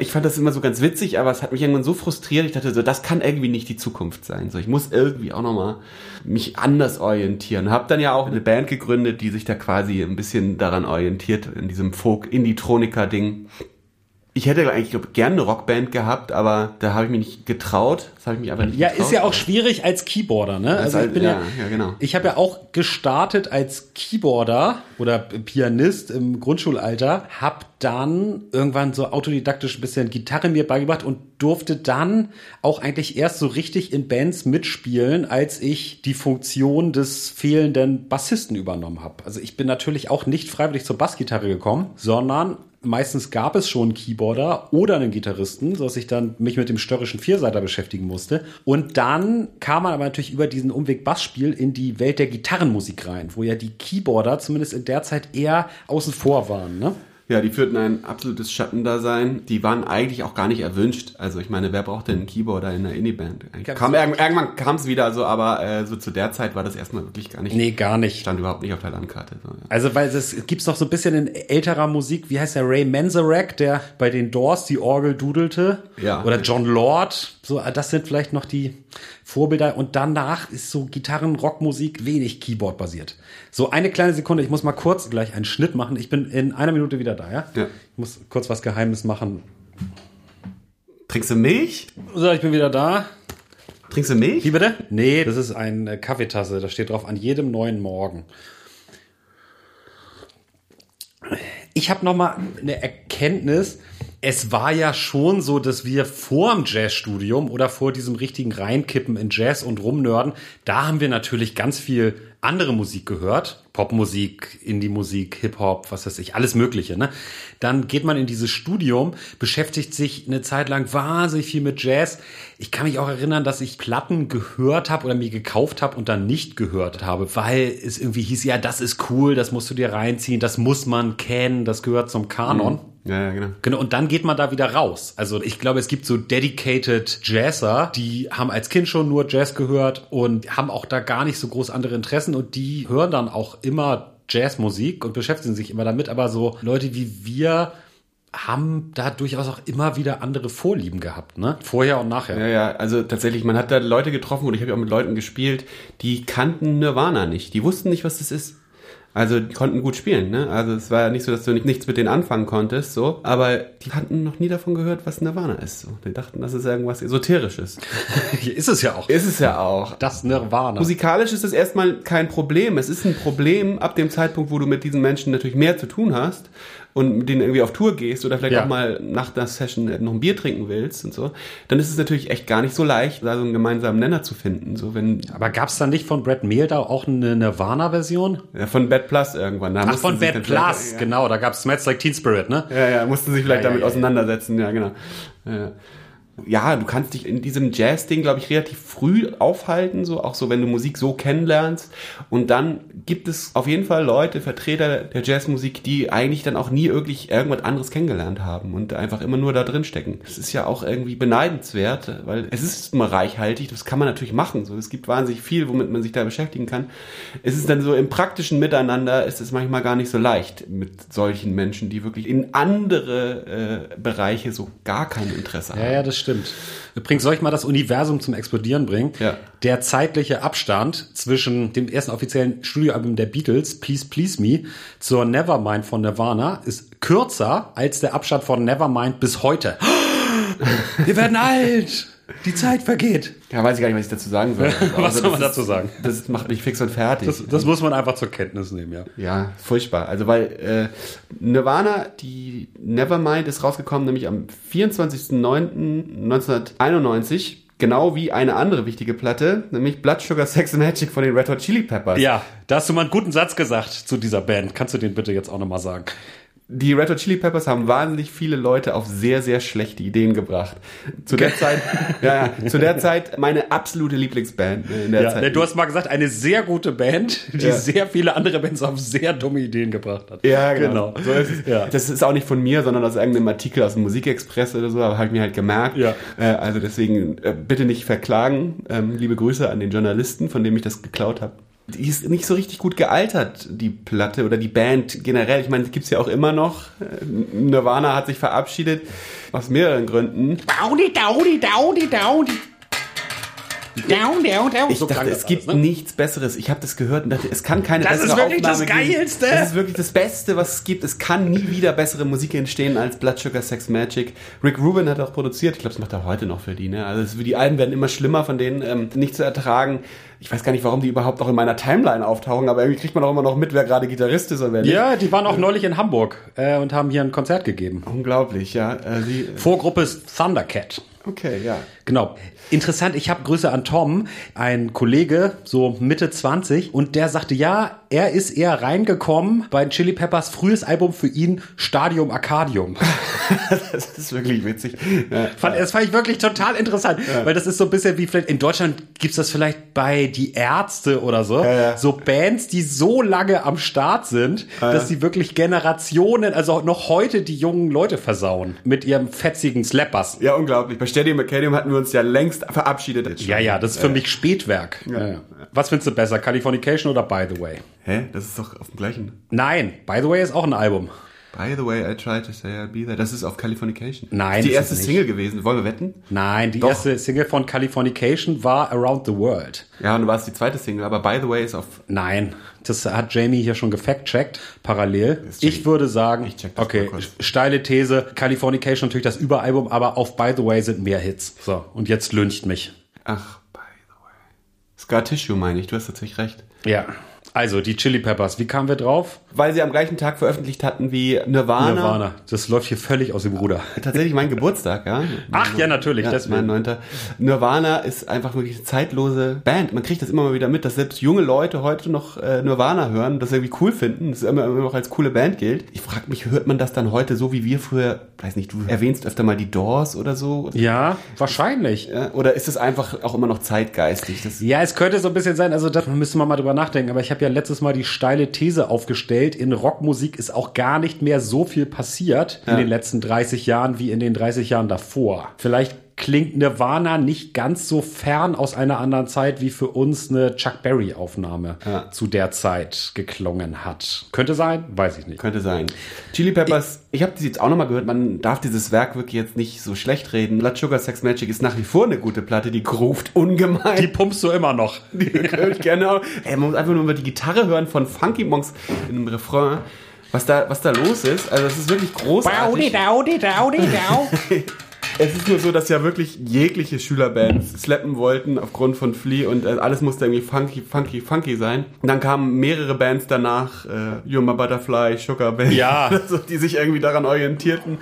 Ich fand das immer so ganz witzig, aber es hat mich irgendwann so frustriert. Ich dachte so, das kann irgendwie nicht die Zukunft sein. So, ich muss irgendwie auch nochmal mich anders orientieren. Hab dann ja auch eine Band gegründet, die sich da quasi ein bisschen daran orientiert, in diesem Folk-Indie-Troniker-Ding. Ich hätte eigentlich glaub, gerne eine Rockband gehabt, aber da habe ich mich nicht getraut. Das habe ich mich aber nicht Ja, getraut. ist ja auch schwierig als Keyboarder, ne? Also ich halt- bin ja, ja, ja, genau. Ich habe ja auch gestartet als Keyboarder oder Pianist im Grundschulalter, hab dann irgendwann so autodidaktisch ein bisschen Gitarre mir beigebracht und durfte dann auch eigentlich erst so richtig in Bands mitspielen, als ich die Funktion des fehlenden Bassisten übernommen habe. Also ich bin natürlich auch nicht freiwillig zur Bassgitarre gekommen, sondern meistens gab es schon einen Keyboarder oder einen Gitarristen, sodass ich dann mich mit dem störrischen Vierseiter beschäftigen musste. Und dann kam man aber natürlich über diesen Umweg Bassspiel in die Welt der Gitarrenmusik rein, wo ja die Keyboarder zumindest in der Zeit eher außen vor waren. Ne? Ja, die führten ein absolutes Schattendasein. Die waren eigentlich auch gar nicht erwünscht. Also ich meine, wer braucht denn einen Keyboarder in einer Indie-Band? Kam, irgend- irgendwann kam es wieder so, aber äh, so zu der Zeit war das erstmal wirklich gar nicht, Nee, gar nicht. stand überhaupt nicht auf der Landkarte. So, ja. Also, weil es gibt's noch so ein bisschen in älterer Musik, wie heißt der Ray Manzarek, der bei den Doors die Orgel dudelte. Ja. Oder John Lord. So, das sind vielleicht noch die Vorbilder. Und danach ist so Gitarren-Rockmusik wenig Keyboard-basiert. So, eine kleine Sekunde, ich muss mal kurz gleich einen Schnitt machen. Ich bin in einer Minute wieder da, ja? Ja. Ich muss kurz was Geheimes machen. Trinkst du Milch? So, ich bin wieder da. Trinkst du Milch? Wie bitte? Nee, das ist eine Kaffeetasse. Da steht drauf, an jedem neuen Morgen. Ich habe noch mal eine Erkenntnis. Es war ja schon so, dass wir vor dem Jazzstudium oder vor diesem richtigen Reinkippen in Jazz und Rumnörden, da haben wir natürlich ganz viel andere Musik gehört. Popmusik, Indie-Musik, Hip-Hop, was weiß ich, alles Mögliche. Ne? Dann geht man in dieses Studium, beschäftigt sich eine Zeit lang wahnsinnig viel mit Jazz. Ich kann mich auch erinnern, dass ich Platten gehört habe oder mir gekauft habe und dann nicht gehört habe, weil es irgendwie hieß, ja, das ist cool, das musst du dir reinziehen, das muss man kennen, das gehört zum Kanon. Ja, ja, genau. Genau, und dann geht man da wieder raus. Also ich glaube, es gibt so dedicated Jazzer, die haben als Kind schon nur Jazz gehört und haben auch da gar nicht so groß andere Interessen und die hören dann auch immer Jazzmusik und beschäftigen sich immer damit, aber so Leute wie wir haben da durchaus auch immer wieder andere Vorlieben gehabt, ne? Vorher und nachher. Ja, ja, also tatsächlich, man hat da Leute getroffen und ich habe ja auch mit Leuten gespielt, die kannten Nirvana nicht. Die wussten nicht, was das ist. Also die konnten gut spielen, ne? Also es war ja nicht so, dass du nicht, nichts mit denen anfangen konntest, so. Aber die hatten noch nie davon gehört, was Nirvana ist. So. Die dachten, das ist irgendwas Esoterisches. ist es ja auch. Ist es ja auch. Das Nirvana. Musikalisch ist es erstmal kein Problem. Es ist ein Problem ab dem Zeitpunkt, wo du mit diesen Menschen natürlich mehr zu tun hast und mit denen irgendwie auf Tour gehst oder vielleicht Ja. auch mal nach der Session noch ein Bier trinken willst und so, dann ist es natürlich echt gar nicht so leicht, da so einen gemeinsamen Nenner zu finden. So wenn aber gab's da nicht von Brad Mehl da auch eine Nirvana-Version? ja, von Bad Plus irgendwann. Da Ach, von Bad Plus, vielleicht- genau. Da gab's Smells Like Teen Spirit, ne? Ja, ja, mussten sich vielleicht Ja, ja, damit ja, ja. auseinandersetzen, ja, genau. Ja. Ja, du kannst dich in diesem Jazz-Ding, glaube ich, relativ früh aufhalten, so auch so, wenn du Musik so kennenlernst. Und dann gibt es auf jeden Fall Leute, Vertreter der Jazzmusik, die eigentlich dann auch nie wirklich irgendwas anderes kennengelernt haben und einfach immer nur da drin stecken. Das ist ja auch irgendwie beneidenswert, weil es ist immer reichhaltig, das kann man natürlich machen. So, es gibt wahnsinnig viel, womit man sich da beschäftigen kann. Es ist dann so im praktischen Miteinander ist es manchmal gar nicht so leicht mit solchen Menschen, die wirklich in andere äh, Bereiche so gar kein Interesse haben. Ja, ja, das stimmt. Übrigens, soll ich mal das Universum zum Explodieren bringen? Ja. Der zeitliche Abstand zwischen dem ersten offiziellen Studioalbum der Beatles, Please Please Me, zur Nevermind von Nirvana ist kürzer als der Abstand von Nevermind bis heute. Wir werden alt! Die Zeit vergeht. Ja, weiß ich gar nicht, was ich dazu sagen soll. Was soll man das dazu sagen? Ist, das macht mich fix und fertig. Das, das muss man einfach zur Kenntnis nehmen, ja. Ja, furchtbar. Also weil äh, Nirvana, die Nevermind ist rausgekommen, nämlich am 24.09.1991, genau wie eine andere wichtige Platte, nämlich Blood Sugar Sex and Magic von den Red Hot Chili Peppers. Ja, da hast du mal einen guten Satz gesagt zu dieser Band. Kannst du den bitte jetzt auch nochmal sagen? Die Red Hot Chili Peppers haben wahnsinnig viele Leute auf sehr, sehr schlechte Ideen gebracht. Zu der Zeit, ja, ja, zu der Zeit meine absolute Lieblingsband äh, in der Ja, Zeit. du hast mal gesagt, eine sehr gute Band, die Ja. sehr viele andere Bands auf sehr dumme Ideen gebracht hat. Ja, genau. So ist es. Ja. Das ist auch nicht von mir, sondern aus irgendeinem Artikel aus dem Musikexpress oder so, aber habe ich mir halt gemerkt. Ja. Äh, also deswegen äh, bitte nicht verklagen. Ähm, liebe Grüße an den Journalisten, von dem ich das geklaut habe. Die ist nicht so richtig gut gealtert, die Platte oder die Band generell. Ich meine, die gibt's ja auch immer noch. Äh, Nirvana hat sich verabschiedet aus mehreren Gründen. Downy, downy, downy, downy. Down, down, down. Ich dachte, es gibt nichts Besseres. Ich habe das gehört und dachte, es kann keine Das bessere ist wirklich das Aufnahme geben. Geilste. Das ist wirklich das Beste, was es gibt. Es kann nie wieder bessere Musik entstehen als Blood Sugar Sex Magic. Rick Rubin hat auch produziert. Ich glaube, das macht er heute noch für die. Ne? Also die Alben werden immer schlimmer von denen, ähm, nicht zu ertragen. Ich weiß gar nicht, warum die überhaupt noch in meiner Timeline auftauchen, aber irgendwie kriegt man auch immer noch mit, wer gerade Gitarrist ist und wer nicht. Ja, die waren auch neulich in Hamburg äh, und haben hier ein Konzert gegeben. Unglaublich, ja. Äh, sie, Vorgruppe ist Thundercat. okay, ja. Genau. Interessant, ich habe Grüße an Tom, ein Kollege, so Mitte 20, und der sagte, ja, er ist eher reingekommen bei Chili Peppers, frühes Album für ihn, Stadium Arcadium. Das ist wirklich witzig. Ja. Fand, das fand ich wirklich total interessant, weil das ist so ein bisschen wie vielleicht, in Deutschland gibt's das vielleicht bei Die Ärzte oder so, ja. so Bands, die so lange am Start sind, dass sie wirklich Generationen, also noch heute die jungen Leute versauen mit ihrem fetzigen Slappers. Ja, unglaublich. Bei Stadium Acadium hatten wir uns ja längst verabschiedet. Jetzt schon. Ja, ja, das ist für mich Spätwerk. Ja. Ja. Was findest du besser, Californication oder By the Way? Hä? Das ist doch auf dem gleichen. Nein, By the Way ist auch ein Album. By the way, I tried to say I'll be there. Das ist auf Californication. Nein, Das ist die erste. Single gewesen. Wollen wir wetten? Nein, die Doch. erste Single von Californication war Around the World. Ja, und du warst die zweite Single, aber By the way ist auf. Nein, das hat Jamie hier schon gefact-checkt, parallel. Ich würde sagen, Ich check das okay, steile These, Californication natürlich das Überalbum, aber auf By the Way sind mehr Hits. So, und jetzt lyncht mich. Ach, By the way. Scar Tissue meine ich, du hast tatsächlich recht. Ja. Also, die Chili Peppers, wie kamen wir drauf? Weil sie am gleichen Tag veröffentlicht hatten wie Nirvana. Nirvana. Das läuft hier völlig aus dem Ruder. Tatsächlich mein Geburtstag, ja. Ach ja, natürlich, Ja, deswegen. mein neunter. Nirvana ist einfach wirklich eine zeitlose Band. Man kriegt das immer mal wieder mit, dass selbst junge Leute heute noch äh, Nirvana hören, das irgendwie cool finden, das immer, immer noch als coole Band gilt. Ich frage mich, hört man das dann heute so wie wir früher, weiß nicht, du erwähnst öfter mal die Doors oder so? Ja, wahrscheinlich. Ja, Oder ist es einfach auch immer noch zeitgeistig? Das, Ja, es könnte so ein bisschen sein, also da müsste man mal drüber nachdenken, aber ich habe ja letztes Mal die steile These aufgestellt, in Rockmusik ist auch gar nicht mehr so viel passiert in den letzten 30 Jahren wie in den 30 Jahren davor. Vielleicht klingt Nirvana nicht ganz so fern aus einer anderen Zeit, wie für uns eine Chuck Berry Aufnahme Ja. zu der Zeit geklungen hat. Könnte sein, weiß ich nicht. Könnte sein. Chili Peppers, ich, habe das jetzt auch nochmal gehört, man darf dieses Werk wirklich jetzt nicht so schlecht reden. Blood Sugar Sex Magic ist nach wie vor eine gute Platte, die ruft ungemein. Die pumpst du immer noch. Die höre ich gerne auch. Ey, man muss einfach nur über die Gitarre hören von Funky Monks in einem Refrain. Was da, was da los ist, also das ist wirklich großartig. Es ist nur so, dass ja wirklich jegliche Schülerbands slappen wollten aufgrund von Flea und äh, alles musste irgendwie funky, funky, funky sein. Und dann kamen mehrere Bands danach, äh, My Butterfly, Sugar Band, Ja. also, die sich irgendwie daran orientierten.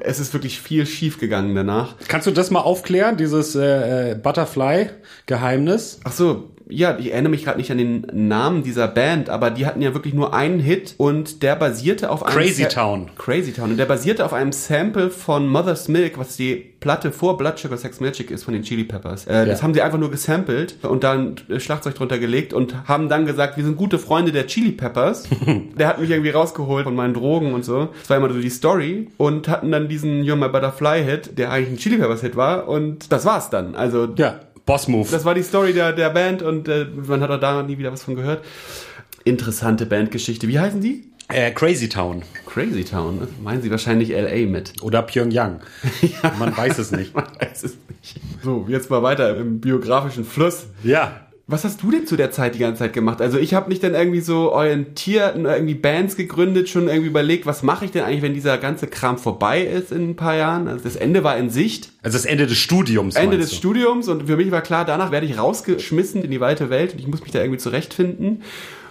Es ist wirklich viel schief gegangen danach. Kannst du das mal aufklären, dieses äh, äh, Butterfly-Geheimnis? Ach so, ja, ich erinnere mich gerade nicht an den Namen dieser Band, aber die hatten ja wirklich nur einen Hit und der basierte auf einem Crazy Sa- Town. Crazy Town und der basierte auf einem Sample von Mother's Milk, was die Platte vor Blood Sugar Sex Magic ist von den Chili Peppers. Äh, Das Ja. haben sie einfach nur gesampelt und dann äh, Schlagzeug drunter gelegt und haben dann gesagt, wir sind gute Freunde der Chili Peppers. der hat mich irgendwie rausgeholt von meinen Drogen und so. Das war immer so die Story und hatten dann diesen You're My Butterfly Hit, der eigentlich ein Chili Peppers Hit war und das war's dann. Also Ja, Boss-Move. das war die Story der, der Band und äh, man hat auch da nie wieder was von gehört. Interessante Bandgeschichte. Wie heißen die? Äh, Crazy Town Crazy Town. ne? Meinen sie wahrscheinlich LA mit. oder Pyongyang. Man weiß es nicht. Man weiß es nicht. So, jetzt mal weiter im biografischen Fluss. Ja. Was hast du denn zu der Zeit die ganze Zeit gemacht? Also ich habe mich dann irgendwie so orientiert und irgendwie Bands gegründet, schon irgendwie überlegt, was mache ich denn eigentlich, wenn dieser ganze Kram vorbei ist in ein paar Jahren? Also das Ende war in Sicht. Also das Ende des Studiums. Ende des du? Studiums und für mich war klar, danach werde ich rausgeschmissen in die weite Welt und ich muss mich da irgendwie zurechtfinden.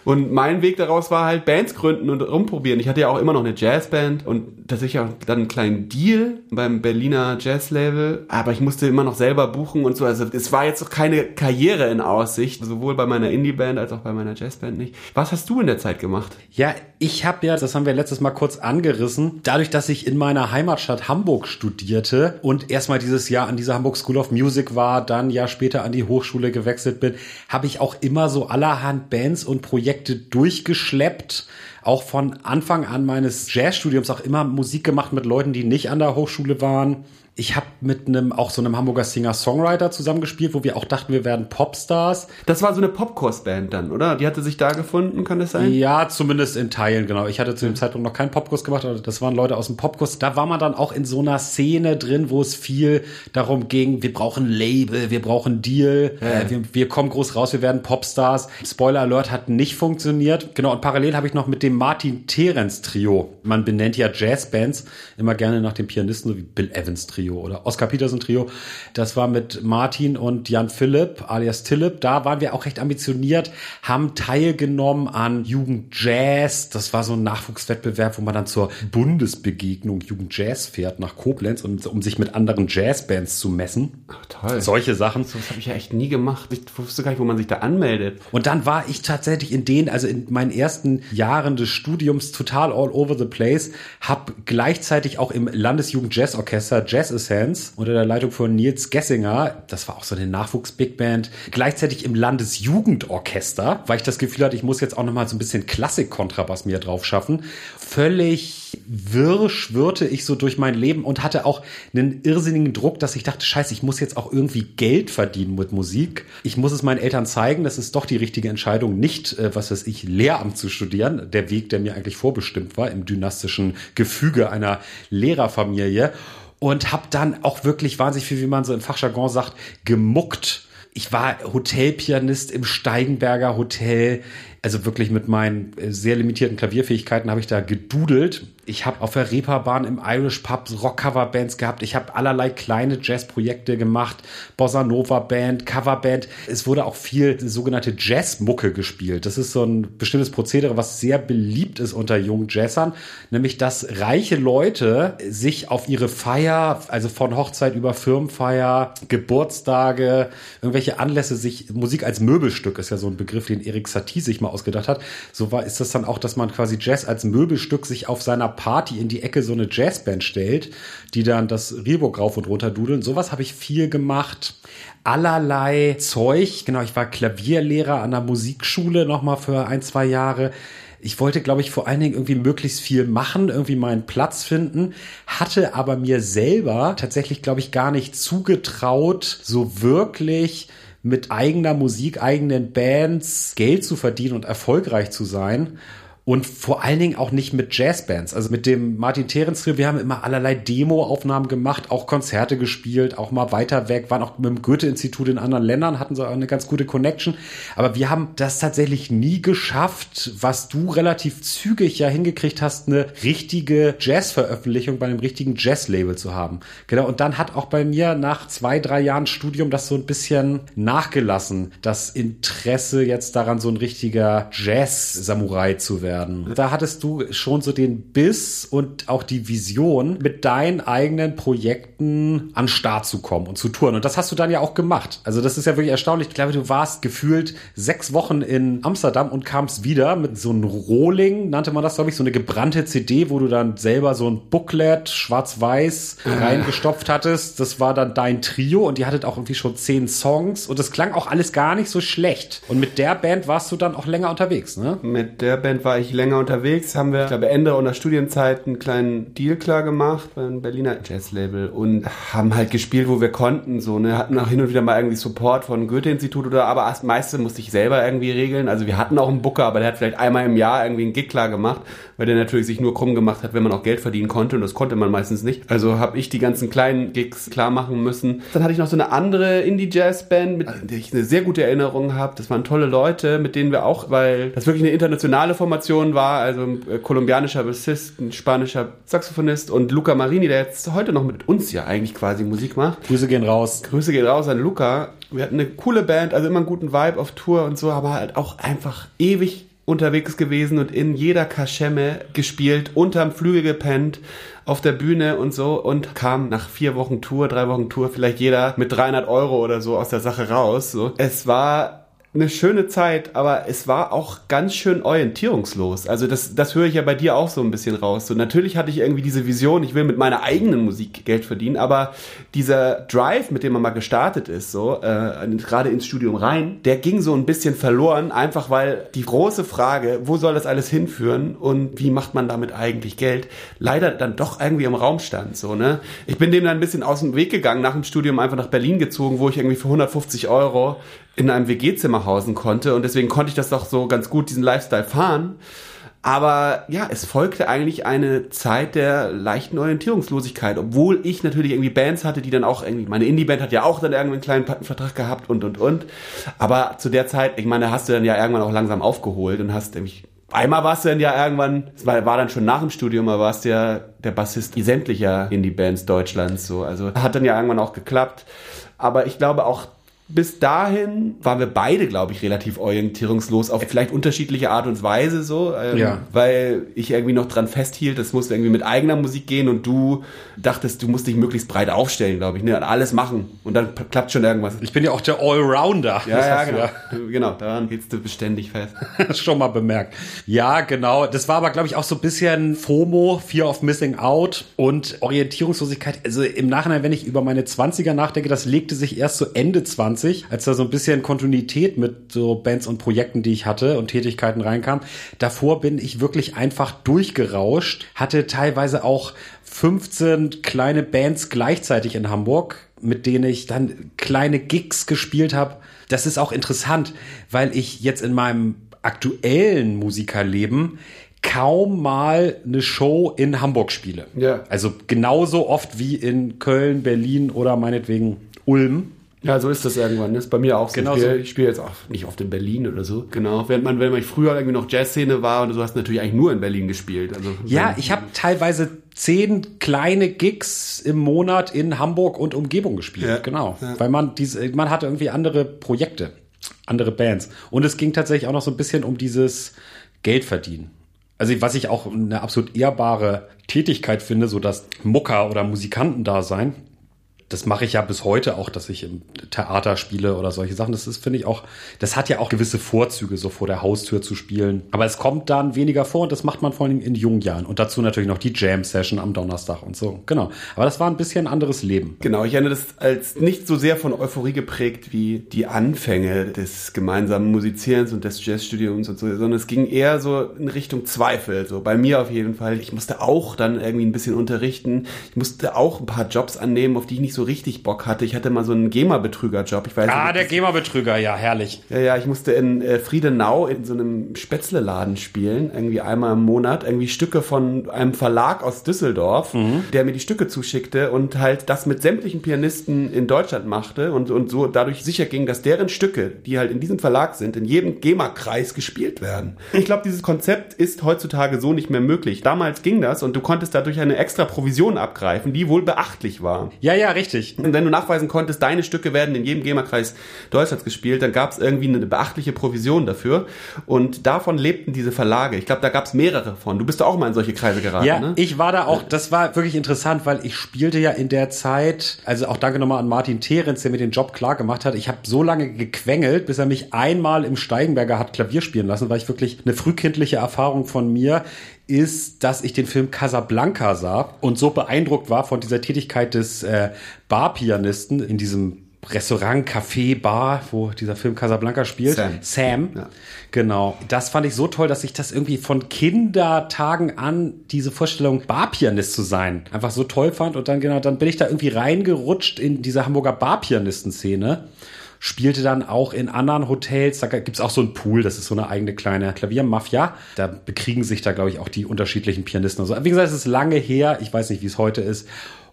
Und mein Weg daraus war halt Bands gründen und rumprobieren. Ich hatte ja auch immer noch eine Jazzband und tatsächlich auch dann einen kleinen Deal beim Berliner Jazzlabel. Aber ich musste immer noch selber buchen und so. Also es war jetzt auch keine Karriere in Aussicht, sowohl bei meiner Indie-Band als auch bei meiner Jazzband nicht. Was hast du in der Zeit gemacht? Ja, ich habe ja, das haben wir letztes Mal kurz angerissen, dadurch, dass ich in meiner Heimatstadt Hamburg studierte und erstmal dieses Jahr an dieser Hamburg School of Music war, dann ja später an die Hochschule gewechselt bin, habe ich auch immer so allerhand Bands und Projekte durchgeschleppt. Auch von Anfang an meines Jazzstudiums auch immer Musik gemacht mit Leuten, die nicht an der Hochschule waren. Ich habe mit einem auch so einem Hamburger Singer-Songwriter zusammengespielt, wo wir auch dachten, wir werden Popstars. Das war so eine Popkurs-Band dann, oder? Die hatte sich da gefunden, kann das sein? Ja, zumindest in Teilen, genau. Ich hatte zu dem Zeitpunkt noch keinen Popkurs gemacht, aber das waren Leute aus dem Popkurs. Da war man dann auch in so einer Szene drin, wo es viel darum ging, wir brauchen Label, wir brauchen Deal, äh, wir, wir kommen groß raus, wir werden Popstars. Spoiler Alert hat nicht funktioniert. Genau, und parallel habe ich noch mit dem Martin Terenz Trio, man benennt ja Jazzbands immer gerne nach dem Pianisten, so wie Bill Evans Trio oder Oscar Peterson Trio. Das war mit Martin und Jan Philipp alias Tillip. Da waren wir auch recht ambitioniert, haben teilgenommen an Jugend Jazz. Das war so ein Nachwuchswettbewerb, wo man dann zur Bundesbegegnung Jugend Jazz fährt nach Koblenz, um, um sich mit anderen Jazzbands zu messen. Ach, toll. Solche Sachen. Was habe ich ja echt nie gemacht. Ich wusste gar nicht, wo man sich da anmeldet. Und dann war ich tatsächlich in den, also in meinen ersten Jahren des Studiums total all over the place, habe gleichzeitig auch im Landesjugend-Jazz-Orchester Jazz Essence unter der Leitung von Nils Gessinger, das war auch so eine Nachwuchs-Big Band, gleichzeitig im Landesjugendorchester, weil ich das Gefühl hatte, ich muss jetzt auch nochmal so ein bisschen Klassik-Kontrabass mir drauf schaffen. Völlig wirr schwirrte ich so durch mein Leben und hatte auch einen irrsinnigen Druck, dass ich dachte, scheiße, ich muss jetzt auch irgendwie Geld verdienen mit Musik. Ich muss es meinen Eltern zeigen, das ist doch die richtige Entscheidung, nicht, äh, was weiß ich, Lehramt zu studieren, der Weg, der mir eigentlich vorbestimmt war im dynastischen Gefüge einer Lehrerfamilie. Und habe dann auch wirklich wahnsinnig viel, wie man so im Fachjargon sagt, gemuckt. Ich war Hotelpianist im Steigenberger Hotel. Also wirklich mit meinen äh, sehr limitierten Klavierfähigkeiten habe ich da gedudelt. Ich habe auf der Reeperbahn im Irish Pub Rock-Cover-Bands gehabt. Ich habe allerlei kleine Jazzprojekte gemacht. Bossa Nova Band, Coverband. Es wurde auch viel sogenannte Jazzmucke gespielt. Das ist so ein bestimmtes Prozedere, was sehr beliebt ist unter jungen Jazzern. Nämlich, dass reiche Leute sich auf ihre Feier, also von Hochzeit über Firmenfeier, Geburtstage, irgendwelche Anlässe sich Musik als Möbelstück ist ja so ein Begriff, den Erik Satie sich mal ausgedacht hat. So war, ist das dann auch, dass man quasi Jazz als Möbelstück sich auf seiner Party in die Ecke so eine Jazzband stellt, die dann das Reebok rauf und runter dudeln. Sowas habe ich viel gemacht. Allerlei Zeug. Genau, ich war Klavierlehrer an der Musikschule nochmal für ein, zwei Jahre Ich wollte, glaube ich, vor allen Dingen irgendwie möglichst viel machen, irgendwie meinen Platz finden, hatte aber mir selber tatsächlich, glaube ich, gar nicht zugetraut, so wirklich mit eigener Musik, eigenen Bands Geld zu verdienen und erfolgreich zu sein und vor allen Dingen auch nicht mit Jazzbands. Also mit dem Martin Terens Trio, wir haben immer allerlei Demo-Aufnahmen gemacht, auch Konzerte gespielt, auch mal weiter weg, waren auch mit dem Goethe-Institut in anderen Ländern, hatten so eine ganz gute Connection. Aber wir haben das tatsächlich nie geschafft, was du relativ zügig ja hingekriegt hast, eine richtige Jazz-Veröffentlichung bei einem richtigen Jazz-Label zu haben. Genau. Und dann hat auch bei mir nach zwei, drei Jahren Studium das so ein bisschen nachgelassen, das Interesse jetzt daran, so ein richtiger Jazz-Samurai zu werden werden. Da hattest du schon so den Biss und auch die Vision, mit deinen eigenen Projekten an Start zu kommen und zu touren. Und das hast du dann ja auch gemacht. Also das ist ja wirklich erstaunlich. Ich glaube, du warst gefühlt sechs Wochen in Amsterdam und kamst wieder mit so einem Rolling, nannte man das, glaube ich, so eine gebrannte CD, wo du dann selber so ein Booklet schwarz-weiß ah. reingestopft hattest. Das war dann dein Trio und die hattet auch irgendwie schon zehn Songs und das klang auch alles gar nicht so schlecht. Und mit der Band warst du dann auch länger unterwegs, ne? Mit der Band war ich länger unterwegs, haben wir, ich glaube, Ende unserer Studienzeit einen kleinen Deal klar gemacht beim Berliner Jazzlabel und haben halt gespielt, wo wir konnten, so, ne, hatten auch hin und wieder mal irgendwie Support von Goethe-Institut oder, aber das meiste musste ich selber irgendwie regeln. Also wir hatten auch einen Booker, aber der hat vielleicht einmal im Jahr irgendwie einen Gig klar gemacht, weil der natürlich sich nur krumm gemacht hat, wenn man auch Geld verdienen konnte und das konnte man meistens nicht. Also habe ich die ganzen kleinen Gigs klar machen müssen. Dann hatte ich noch so eine andere Indie-Jazz-Band, mit der ich eine sehr gute Erinnerung habe. Das waren tolle Leute, mit denen wir auch, weil das wirklich eine internationale Formation Formation war, also ein äh, kolumbianischer Bassist, ein spanischer Saxophonist und Luca Marini, der jetzt heute noch mit uns ja eigentlich quasi Musik macht. Grüße gehen raus. Grüße gehen raus an Luca. Wir hatten eine coole Band, also immer einen guten Vibe auf Tour und so, aber halt auch einfach ewig unterwegs gewesen und in jeder Kaschemme gespielt, unterm Flügel gepennt, auf der Bühne und so und kam nach vier Wochen Tour, drei Wochen Tour, vielleicht jeder mit 300 Euro oder so aus der Sache raus. So. Es war eine schöne Zeit, aber es war auch ganz schön orientierungslos. Also das, das höre ich ja bei dir auch so ein bisschen raus. So natürlich hatte ich irgendwie diese Vision, ich will mit meiner eigenen Musik Geld verdienen, aber dieser Drive, mit dem man mal gestartet ist, so äh, gerade ins Studium rein, der ging so ein bisschen verloren, einfach weil die große Frage, wo soll das alles hinführen und wie macht man damit eigentlich Geld, leider dann doch irgendwie im Raum stand. So ne, ich bin dem dann ein bisschen aus dem Weg gegangen, nach dem Studium einfach nach Berlin gezogen, wo ich irgendwie für 150 Euro in einem WG-Zimmer hausen konnte und deswegen konnte ich das doch so ganz gut, diesen Lifestyle fahren. Aber ja, es folgte eigentlich eine Zeit der leichten Orientierungslosigkeit, obwohl ich natürlich irgendwie Bands hatte, die dann auch irgendwie, meine Indie-Band hat ja auch dann irgendwie einen kleinen Plattenvertrag gehabt und, und, und. Aber zu der Zeit, ich meine, hast du dann ja irgendwann auch langsam aufgeholt und hast irgendwie, einmal warst du dann ja irgendwann, es war, war dann schon nach dem Studium, aber warst ja der Bassist sämtlicher Indie-Bands Deutschlands, so. Also hat dann ja irgendwann auch geklappt. Aber ich glaube auch bis dahin waren wir beide, glaube ich, relativ orientierungslos auf vielleicht unterschiedliche Art und Weise so, ähm, ja. weil ich irgendwie noch dran festhielt, das musste irgendwie mit eigener Musik gehen und du dachtest, du musst dich möglichst breit aufstellen, glaube ich, ne, und alles machen und dann klappt schon irgendwas. Ich bin ja auch der Allrounder. Ja, ja, genau. Ja. genau, daran hältst du beständig fest. schon mal bemerkt. Ja, genau. Das war aber, glaube ich, auch so ein bisschen FOMO, Fear of Missing Out und Orientierungslosigkeit. Also im Nachhinein, wenn ich über meine 20er nachdenke, das legte sich erst so Ende 20 20, als da so ein bisschen Kontinuität mit so Bands und Projekten, die ich hatte und Tätigkeiten reinkam. Davor bin ich wirklich einfach durchgerauscht, hatte teilweise auch 15 kleine Bands gleichzeitig in Hamburg, mit denen ich dann kleine Gigs gespielt habe. Das ist auch interessant, weil ich jetzt in meinem aktuellen Musikerleben kaum mal eine Show in Hamburg spiele. Ja. Also genauso oft wie in Köln, Berlin oder meinetwegen Ulm. Ja, so ist das irgendwann. Das ist bei mir auch so. Genau ich spiele spiel jetzt auch nicht oft in Berlin oder so. Genau. Während man, wenn man früher irgendwie noch Jazzszene war und so hast natürlich eigentlich nur in Berlin gespielt. Also ja, ich habe teilweise zehn kleine Gigs im Monat in Hamburg und Umgebung gespielt. Ja. Genau. Ja. Weil man diese, man hatte irgendwie andere Projekte, andere Bands. Und es ging tatsächlich auch noch so ein bisschen um dieses Geld verdienen. Also was ich auch eine absolut ehrbare Tätigkeit finde, so das Mucker oder Musikanten da sein das mache ich ja bis heute auch, dass ich im Theater spiele oder solche Sachen. Das ist, finde ich, auch, das hat ja auch gewisse Vorzüge, so vor der Haustür zu spielen. Aber es kommt dann weniger vor und das macht man vor allem in jungen Jahren. Und dazu natürlich noch die Jam-Session am Donnerstag und so. Genau. Aber das war ein bisschen ein anderes Leben. Genau, ich erinnere das als nicht so sehr von Euphorie geprägt wie die Anfänge des gemeinsamen Musizierens und des Jazzstudiums und so, sondern es ging eher so in Richtung Zweifel. So bei mir auf jeden Fall. Ich musste auch dann irgendwie ein bisschen unterrichten. Ich musste auch ein paar Jobs annehmen, auf die ich nicht so richtig Bock hatte. Ich hatte mal so einen GEMA-Betrüger-Job. Ich weiß Ah, nicht, der GEMA-Betrüger, ja, herrlich. ja, ja, ich musste in äh, Friedenau in so einem Spätzle-Laden spielen, irgendwie einmal im Monat, irgendwie Stücke von einem Verlag aus Düsseldorf, der mir die Stücke zuschickte und halt das mit sämtlichen Pianisten in Deutschland machte und, und so dadurch sicher ging, dass deren Stücke, die halt in diesem Verlag sind, in jedem GEMA-Kreis gespielt werden. Ich glaube, dieses Konzept ist heutzutage so nicht mehr möglich. Damals ging das und du konntest dadurch eine extra Provision abgreifen, die wohl beachtlich war. Ja, ja, richtig. Und wenn du nachweisen konntest, deine Stücke werden in jedem GEMA-Kreis Deutschlands gespielt, dann gab es irgendwie eine beachtliche Provision dafür. Und davon lebten diese Verlage. Ich glaube, da gab es mehrere von. Du bist doch auch mal in solche Kreise geraten, Ja, ne? ich war da auch, das war wirklich interessant, weil ich spielte ja in der Zeit, also auch danke nochmal an Martin Terenz, der mir den Job klar gemacht hat. Ich habe so lange gequengelt, bis er mich einmal im Steigenberger hat Klavier spielen lassen, weil ich wirklich eine frühkindliche Erfahrung von mir ist, dass ich den Film Casablanca sah und so beeindruckt war von dieser Tätigkeit des äh, Barpianisten in diesem Restaurant, Café, Bar, wo dieser Film Casablanca spielt. Sam. Sam. Ja. Genau. Das fand ich so toll, dass ich das irgendwie von Kindertagen an, diese Vorstellung, Barpianist zu sein, einfach so toll fand. Und dann, genau, dann bin ich da irgendwie reingerutscht in diese Hamburger Barpianisten-Szene. Spielte dann auch in anderen Hotels. Da gibt's auch so einen Pool, das ist so eine eigene kleine Klaviermafia. Da bekriegen sich da, glaube ich, auch die unterschiedlichen Pianisten. Also, wie gesagt, es ist lange her. Ich weiß nicht, wie es heute ist.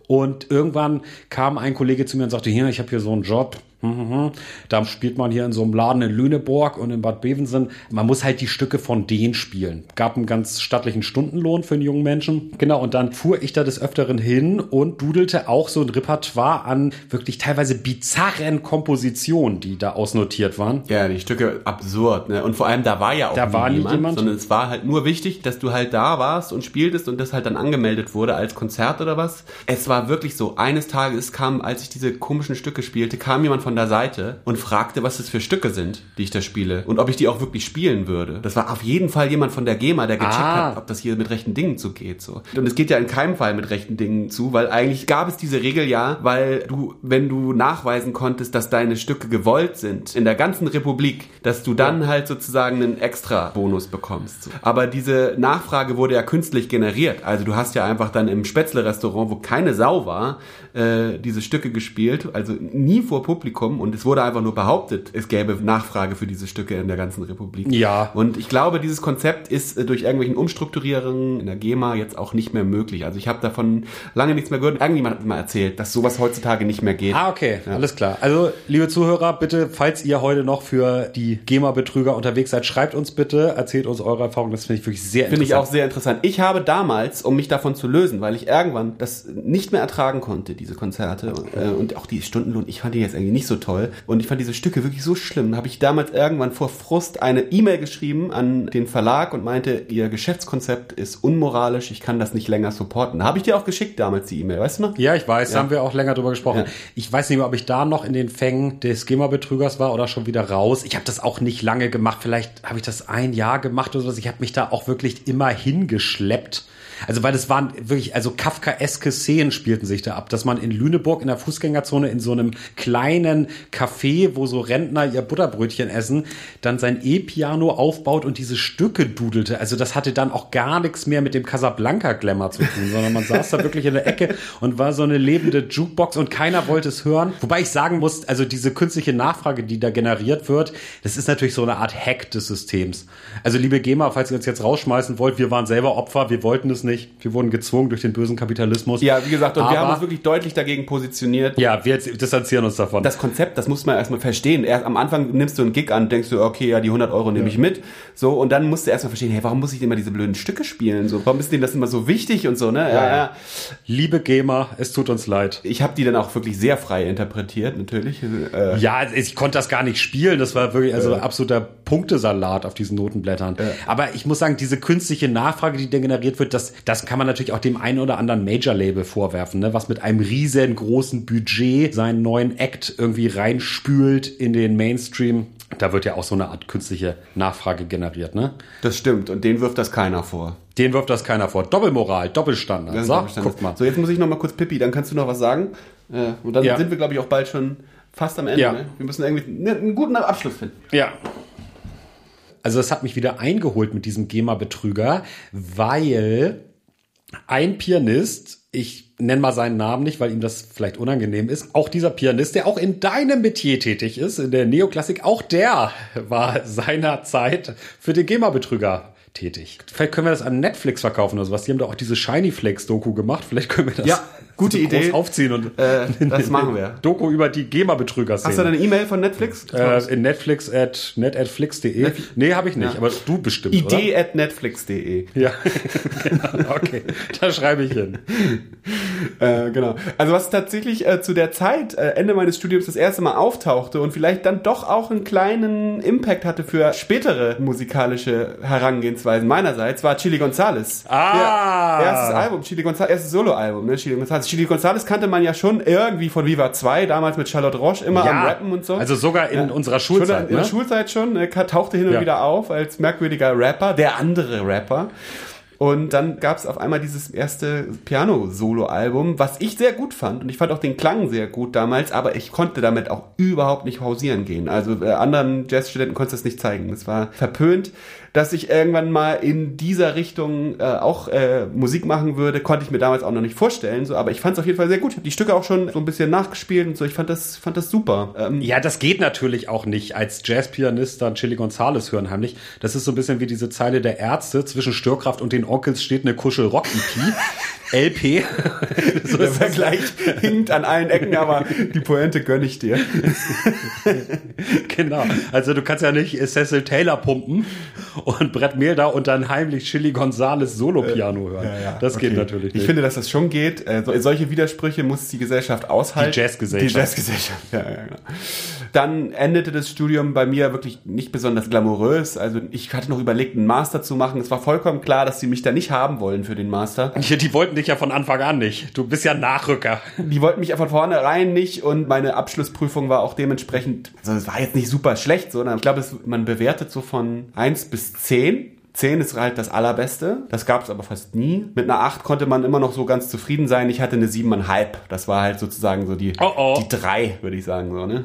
Und irgendwann kam ein Kollege zu mir und sagte, hier, ich habe hier so einen Job. Mhm. Da spielt man hier in so einem Laden in Lüneburg und in Bad Bevensen. Man muss halt die Stücke von denen spielen. Gab einen ganz stattlichen Stundenlohn für einen jungen Menschen. Genau, und dann fuhr ich da des Öfteren hin und dudelte auch so ein Repertoire an wirklich teilweise bizarren Kompositionen, die da ausnotiert waren. Ja, die Stücke absurd, ne? Und vor allem, da war ja auch Da nie war jemand, jemand. sondern es war halt nur wichtig, dass du halt da warst und spieltest und das halt dann angemeldet wurde als Konzert oder was. Es war wirklich so, eines Tages kam, als ich diese komischen Stücke spielte, kam jemand von der Seite und fragte, was das für Stücke sind, die ich da spiele und ob ich die auch wirklich spielen würde. Das war auf jeden Fall jemand von der GEMA, der gecheckt Ah. hat, ob das hier mit rechten Dingen zugeht, so. Und es geht ja in keinem Fall mit rechten Dingen zu, weil eigentlich gab es diese Regel ja, weil du, wenn du nachweisen konntest, dass deine Stücke gewollt sind, in der ganzen Republik, dass du dann halt sozusagen einen extra Bonus bekommst. so. Aber diese Nachfrage wurde ja künstlich generiert. Also du hast ja einfach dann im Spätzle-Restaurant, wo keine Sau war, äh, diese Stücke gespielt, also nie vor Publikum und es wurde einfach nur behauptet, es gäbe Nachfrage für diese Stücke in der ganzen Republik. Ja. Und ich glaube, dieses Konzept ist äh, durch irgendwelchen Umstrukturierungen in der GEMA jetzt auch nicht mehr möglich. Also ich habe davon lange nichts mehr gehört. Irgendjemand hat mal erzählt, dass sowas heutzutage nicht mehr geht. Ah, okay, alles klar. Also, liebe Zuhörer, bitte, falls ihr heute noch für die GEMA-Betrüger unterwegs seid, schreibt uns bitte, erzählt uns eure Erfahrungen. Das finde ich wirklich sehr Finde ich auch interessant. sehr interessant. Ich habe damals, um mich davon zu lösen, weil ich irgendwann das nicht mehr ertragen konnte, diese Konzerte äh, und auch die Stundenlohn, ich fand die jetzt irgendwie nicht so toll und ich fand diese Stücke wirklich so schlimm, habe ich damals irgendwann vor Frust eine E-Mail geschrieben an den Verlag und meinte, ihr Geschäftskonzept ist unmoralisch, ich kann das nicht länger supporten. Habe ich dir auch geschickt damals die E-Mail, weißt du noch? Ja, ich weiß, da Ja. haben wir auch länger drüber gesprochen. Ja. Ich weiß nicht mehr, ob ich da noch in den Fängen des GEMA-Betrügers war oder schon wieder raus. Ich habe das auch nicht lange gemacht. Vielleicht habe ich das ein Jahr gemacht oder so. Ich habe mich da auch wirklich immer hingeschleppt. Also, weil das waren wirklich, also Kafkaeske Szenen spielten sich da ab, dass man in Lüneburg in der Fußgängerzone in so einem kleinen Café, wo so Rentner ihr Butterbrötchen essen, dann sein E-Piano aufbaut und diese Stücke dudelte. Also, das hatte dann auch gar nichts mehr mit dem Casablanca-Glamour zu tun, sondern man saß da wirklich in der Ecke und war so eine lebende Jukebox und keiner wollte es hören. Wobei ich sagen muss, also diese künstliche Nachfrage, die da generiert wird, das ist natürlich so eine Art Hack des Systems. Also liebe GEMA, falls ihr uns jetzt rausschmeißen wollt, wir waren selber Opfer, wir wollten es nicht. Wir wurden gezwungen durch den bösen Kapitalismus. Ja, wie gesagt, und wir Aber- haben uns wirklich deutlich dagegen positioniert. Ja, wir distanzieren uns davon. Das Konzept, das muss man erstmal verstehen. Erst am Anfang nimmst du einen Gig an, denkst du, okay, ja, die 100 Euro nehme ich mit. So, und dann musst du erstmal verstehen, hey, warum muss ich denn immer diese blöden Stücke spielen? So, warum ist denen das immer so wichtig und so, ne? Ja, ja. liebe GEMA, es tut uns leid. Ich habe die dann auch wirklich sehr frei interpretiert, natürlich. Äh, Ja, ich konnte das gar nicht spielen. Das war wirklich also absoluter Punktesalat auf diesen Notenblättern. Aber ich muss sagen, diese künstliche Nachfrage, die dann generiert wird, das, das kann man natürlich auch dem einen oder anderen Major-Label vorwerfen, ne? was mit einem riesengroßen Budget seinen neuen Act irgendwie reinspült in den Mainstream. Da wird ja auch so eine Art künstliche Nachfrage generiert, ne? Das stimmt und den wirft das keiner vor. Den wirft das keiner vor. Doppelmoral, Doppelstandard. Das So, Doppelstandard. guck mal. So, jetzt muss ich noch mal kurz Pippi, dann kannst du noch was sagen. Äh, Und dann Ja. sind wir, glaube ich, auch bald schon fast am Ende. Ja. Ne? Wir müssen irgendwie ne- einen guten Abschluss finden. Ja. Also es hat mich wieder eingeholt mit diesem GEMA-Betrüger, weil ein Pianist, ich nenne mal seinen Namen nicht, weil ihm das vielleicht unangenehm ist, auch dieser Pianist, der auch in deinem Metier tätig ist, in der Neoklassik, auch der war seinerzeit für den GEMA-Betrüger tätig. Vielleicht können wir das an Netflix verkaufen oder sowas. Die haben doch auch diese Shiny Flakes Doku gemacht. Vielleicht können wir das Ja, gute so groß Idee. aufziehen und Äh, das machen wir. Doku über die GEMA-Betrüger-Szene. Hast du eine E-Mail von Netflix? Äh, in Netflix at net@flix.de. Nee, habe ich nicht, aber du bestimmt, Idee at netflix.de. oder? Ja. genau, okay. Da schreibe ich hin. Äh, genau. Also was tatsächlich äh, zu der Zeit, äh, Ende meines Studiums, das erste Mal auftauchte und vielleicht dann doch auch einen kleinen Impact hatte für spätere musikalische Herangehensweisen meinerseits, war Chili Gonzales. Ah. Ja, erstes Album, Chili Gonzales, erstes Soloalbum, ne, Chili Gonzales. Chili Gonzales kannte man ja schon irgendwie von Viva 2, damals mit Charlotte Roche, immer am Rappen und so. Also sogar in Ja. unserer Schon Schulzeit, in der ne? Schulzeit schon, ne, tauchte hin und Ja. wieder auf als merkwürdiger Rapper, der andere Rapper. Und dann gab es auf einmal dieses erste Piano-Solo-Album, was ich sehr gut fand. Und ich fand auch den Klang sehr gut damals, aber ich konnte damit auch überhaupt nicht hausieren gehen. Also äh, anderen Jazzstudenten konnte das nicht zeigen. Das war verpönt. Dass ich irgendwann mal in dieser Richtung äh, auch äh, Musik machen würde, konnte ich mir damals auch noch nicht vorstellen. So, aber ich fand es auf jeden Fall sehr gut. Ich habe die Stücke auch schon so ein bisschen nachgespielt und so. Ich fand das, fand das super. Ähm, Ja, das geht natürlich auch nicht als Jazzpianist dann Chili Gonzales hören heimlich. Das ist so ein bisschen wie diese Zeile der Ärzte. Zwischen Störkraft und den Onkels steht eine Kuschel Rock EP. LP. so Der ist das. Vergleich hinkt an allen Ecken, aber die Pointe gönn ich dir. Genau. Also du kannst ja nicht Cecil Taylor pumpen und Brett Mehl da und dann heimlich Chili Gonzales Solo-Piano hören. das geht Okay. natürlich Ich nicht. finde, dass das schon geht. Äh, so- solche Widersprüche muss die Gesellschaft aushalten. Die Jazzgesellschaft. Die Jazzgesellschaft, ja, ja, genau. Dann endete das Studium bei mir wirklich nicht besonders glamourös. Also ich hatte noch überlegt, einen Master zu machen. Es war vollkommen klar, dass sie mich da nicht haben wollen für den Master. Ja, die wollten dich ja von Anfang an nicht. Du bist ja Nachrücker. Die wollten mich von vornherein nicht und meine Abschlussprüfung war auch dementsprechend, also es war jetzt nicht super schlecht, sondern ich glaube, es- man bewertet so von 1 bis 10. 10 ist halt das allerbeste. Das gab es aber fast nie. Mit einer 8 konnte man immer noch so ganz zufrieden sein. Ich hatte eine 7,5. Das war halt sozusagen so die, Oh, oh. die 3, würde ich sagen. So, ne?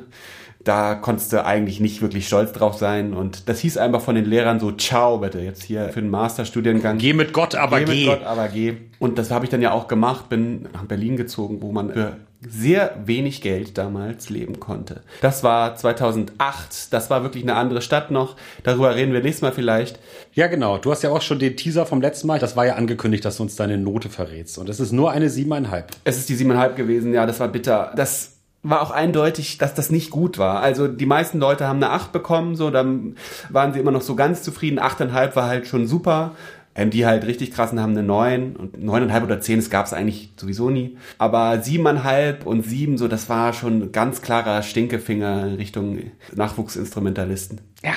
Da konntest du eigentlich nicht wirklich stolz drauf sein. Und das hieß einfach von den Lehrern so, ciao bitte, jetzt hier für den Masterstudiengang. Geh mit Gott, aber Geh geh. mit Gott, aber geh. Und das habe ich dann ja auch gemacht, bin nach Berlin gezogen, wo man für sehr wenig Geld damals leben konnte. Das war 2008, das war wirklich eine andere Stadt noch. Darüber reden wir nächstes Mal vielleicht. Ja, genau. Du hast ja auch schon den Teaser vom letzten Mal. Das war ja angekündigt, dass du uns deine Note verrätst. Und es ist nur eine siebeneinhalb. Es ist die 7,5 gewesen, ja, das war bitter. Das war auch eindeutig, dass das nicht gut war. Also die meisten Leute haben eine 8 bekommen, so, dann waren sie immer noch so ganz zufrieden. 8,5 war halt schon super. Ähm, die halt richtig krassen haben eine 9 und 9,5 oder 10, das gab es eigentlich sowieso nie. Aber 7,5 und 7, so, das war schon ganz klarer Stinkefinger in Richtung Nachwuchsinstrumentalisten. Ja.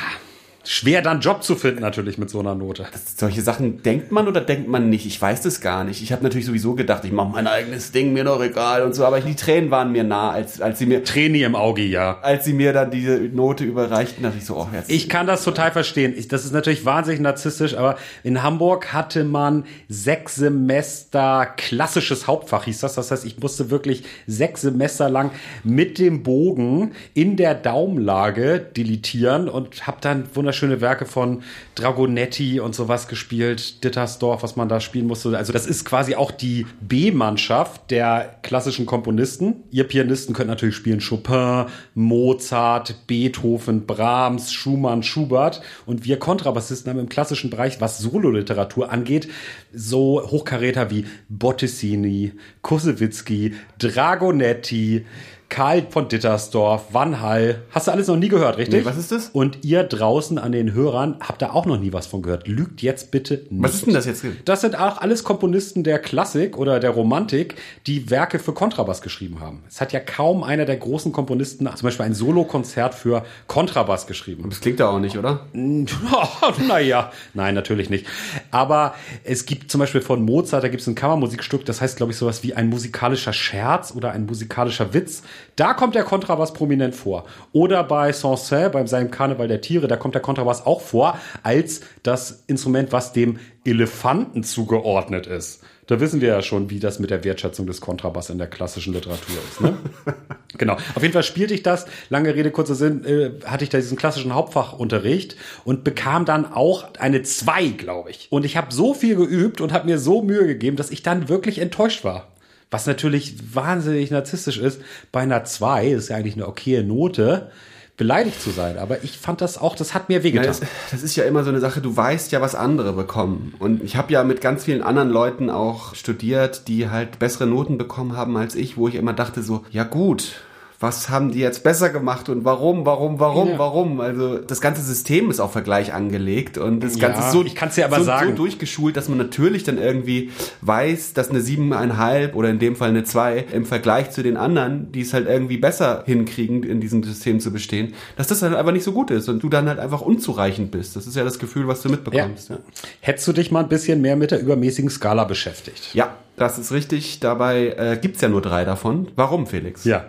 Schwer dann Job zu finden natürlich mit so einer Note. Solche Sachen denkt man oder denkt man nicht? Ich weiß das gar nicht. Ich habe natürlich sowieso gedacht, ich mache mein eigenes Ding, mir doch egal und so. Aber die Tränen waren mir nah, als, als sie mir Träne im Auge, ja. als sie mir dann diese Note überreichten, dachte ich so, oh, jetzt. Ich kann das total verstehen. Ich, das ist natürlich wahnsinnig narzisstisch, aber in Hamburg hatte man sechs Semester klassisches Hauptfach, hieß das. Das heißt, ich musste wirklich sechs Semester lang mit dem Bogen in der Daumenlage deletieren und habe dann wunderschöne Werke von Dragonetti und sowas gespielt, Dittersdorf, was man da spielen musste. Also das ist quasi auch die B-Mannschaft der klassischen Komponisten. Ihr Pianisten könnt natürlich spielen Chopin, Mozart, Beethoven, Brahms, Schumann, Schubert. Und wir Kontrabassisten haben im klassischen Bereich, was Sololiteratur angeht, so Hochkaräter wie Bottesini, Kusewitzki, Dragonetti, Karl von Dittersdorf, Van Hall. Hast du alles noch nie gehört, richtig? Nee, was ist das? Und ihr draußen an den Hörern habt da auch noch nie was von gehört. Lügt jetzt bitte nicht. Was ist denn das jetzt? Das sind auch alles Komponisten der Klassik oder der Romantik, die Werke für Kontrabass geschrieben haben. Es hat ja kaum einer der großen Komponisten zum Beispiel ein Solokonzert für Kontrabass geschrieben. Das klingt ja auch nicht, oder? naja, nein, natürlich nicht. Aber es gibt zum Beispiel von Mozart, da gibt es ein Kammermusikstück, das heißt, glaube ich, sowas wie ein musikalischer Scherz oder ein musikalischer Witz. Da kommt der Kontrabass prominent vor. Oder bei Sancerre, beim seinem Karneval der Tiere, da kommt der Kontrabass auch vor als das Instrument, was dem Elefanten zugeordnet ist. Da wissen wir ja schon, wie das mit der Wertschätzung des Kontrabass in der klassischen Literatur ist. Ne? genau. Auf jeden Fall spielte ich das. Lange Rede, kurzer Sinn, äh, hatte ich da diesen klassischen Hauptfachunterricht und bekam dann auch eine 2, glaube ich. Und ich habe so viel geübt und habe mir so Mühe gegeben, dass ich dann wirklich enttäuscht war. Was natürlich wahnsinnig narzisstisch ist. Bei einer 2 ist ja eigentlich eine okaye Note beleidigt zu sein. Aber ich fand das auch, das hat mir wehgetan. Ja, das, das, ist ja immer so eine Sache, du weißt ja, was andere bekommen. Und ich habe ja mit ganz vielen anderen Leuten auch studiert, die halt bessere Noten bekommen haben als ich, wo ich immer dachte so, ja gut, was haben die jetzt besser gemacht und warum, warum, warum, ja. warum? Also das ganze System ist auf Vergleich angelegt und das ja, Ganze so, ich kann's dir aber so, sagen. so durchgeschult, dass man natürlich dann irgendwie weiß, dass eine siebeneinhalb oder in dem Fall eine zwei im Vergleich zu den anderen, die es halt irgendwie besser hinkriegen, in diesem System zu bestehen, dass das halt einfach nicht so gut ist und du dann halt einfach unzureichend bist. Das ist ja das Gefühl, was du mitbekommst. Ja. Hättest du dich mal ein bisschen mehr mit der übermäßigen Skala beschäftigt? Ja, das ist richtig. Dabei äh, gibt's ja nur drei davon. Warum, Felix? Ja.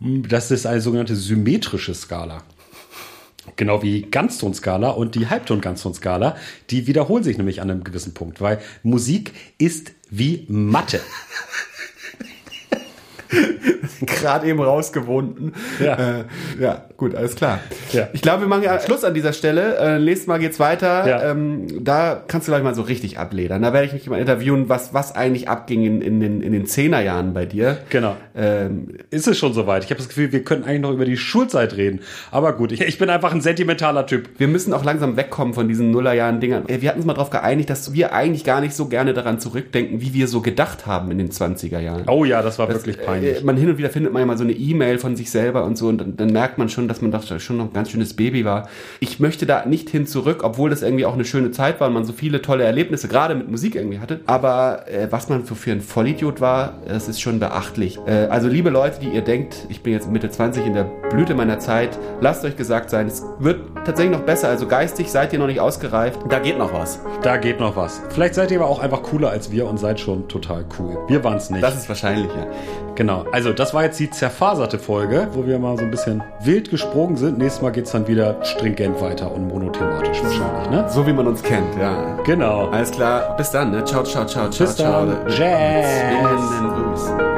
Das ist eine sogenannte symmetrische Skala. Genau wie Ganztonskala und die Halbton-Ganztonskala. Die wiederholen sich nämlich an einem gewissen Punkt, weil Musik ist wie Mathe. Gerade eben rausgewunden. Ja. Äh, ja, gut, alles klar. Ja. Ich glaube, wir machen ja Schluss an dieser Stelle. Äh, nächstes Mal geht's weiter. Ja. Ähm, da kannst du gleich mal so richtig abledern. Da werde ich mich mal interviewen, was, was eigentlich abging in, in den, in den Zehnerjahren bei dir. Genau. Ähm, Ist es schon soweit? Ich habe das Gefühl, wir könnten eigentlich noch über die Schulzeit reden. Aber gut, ich, ich bin einfach ein sentimentaler Typ. wir müssen auch langsam wegkommen von diesen Nullerjahren-Dingern. Wir hatten uns mal darauf geeinigt, dass wir eigentlich gar nicht so gerne daran zurückdenken, wie wir so gedacht haben in den 20er Jahren. Oh ja, das war Das, wirklich äh, peinlich. Man hin und wieder findet man ja mal so eine E-Mail von sich selber und so und dann, dann merkt man schon, dass man doch schon noch ein ganz schönes Baby war. Ich möchte da nicht hin zurück, obwohl das irgendwie auch eine schöne Zeit war und man so viele tolle Erlebnisse gerade mit Musik irgendwie hatte. Aber äh, was man für, für ein Vollidiot war, das ist schon beachtlich. Äh, also liebe Leute, die ihr denkt, ich bin jetzt Mitte 20 in der Blüte meiner Zeit, lasst euch gesagt sein, es wird tatsächlich noch besser. Also geistig seid ihr noch nicht ausgereift. Da geht noch was. Da geht noch was. Vielleicht seid ihr aber auch einfach cooler als wir und seid schon total cool. Wir waren es nicht. Das ist wahrscheinlich, ja. Genau. Also das war jetzt die zerfaserte Folge, wo wir mal so ein bisschen wild gesprungen sind. Nächstes Mal geht's dann wieder stringent weiter und monothematisch wahrscheinlich, ne? So wie man uns kennt, ja. Genau. Alles klar. Bis dann, ne? Ciao, ciao, ciao, ciao, Bis dann. ciao. Jazz. Zwingenden Grüß.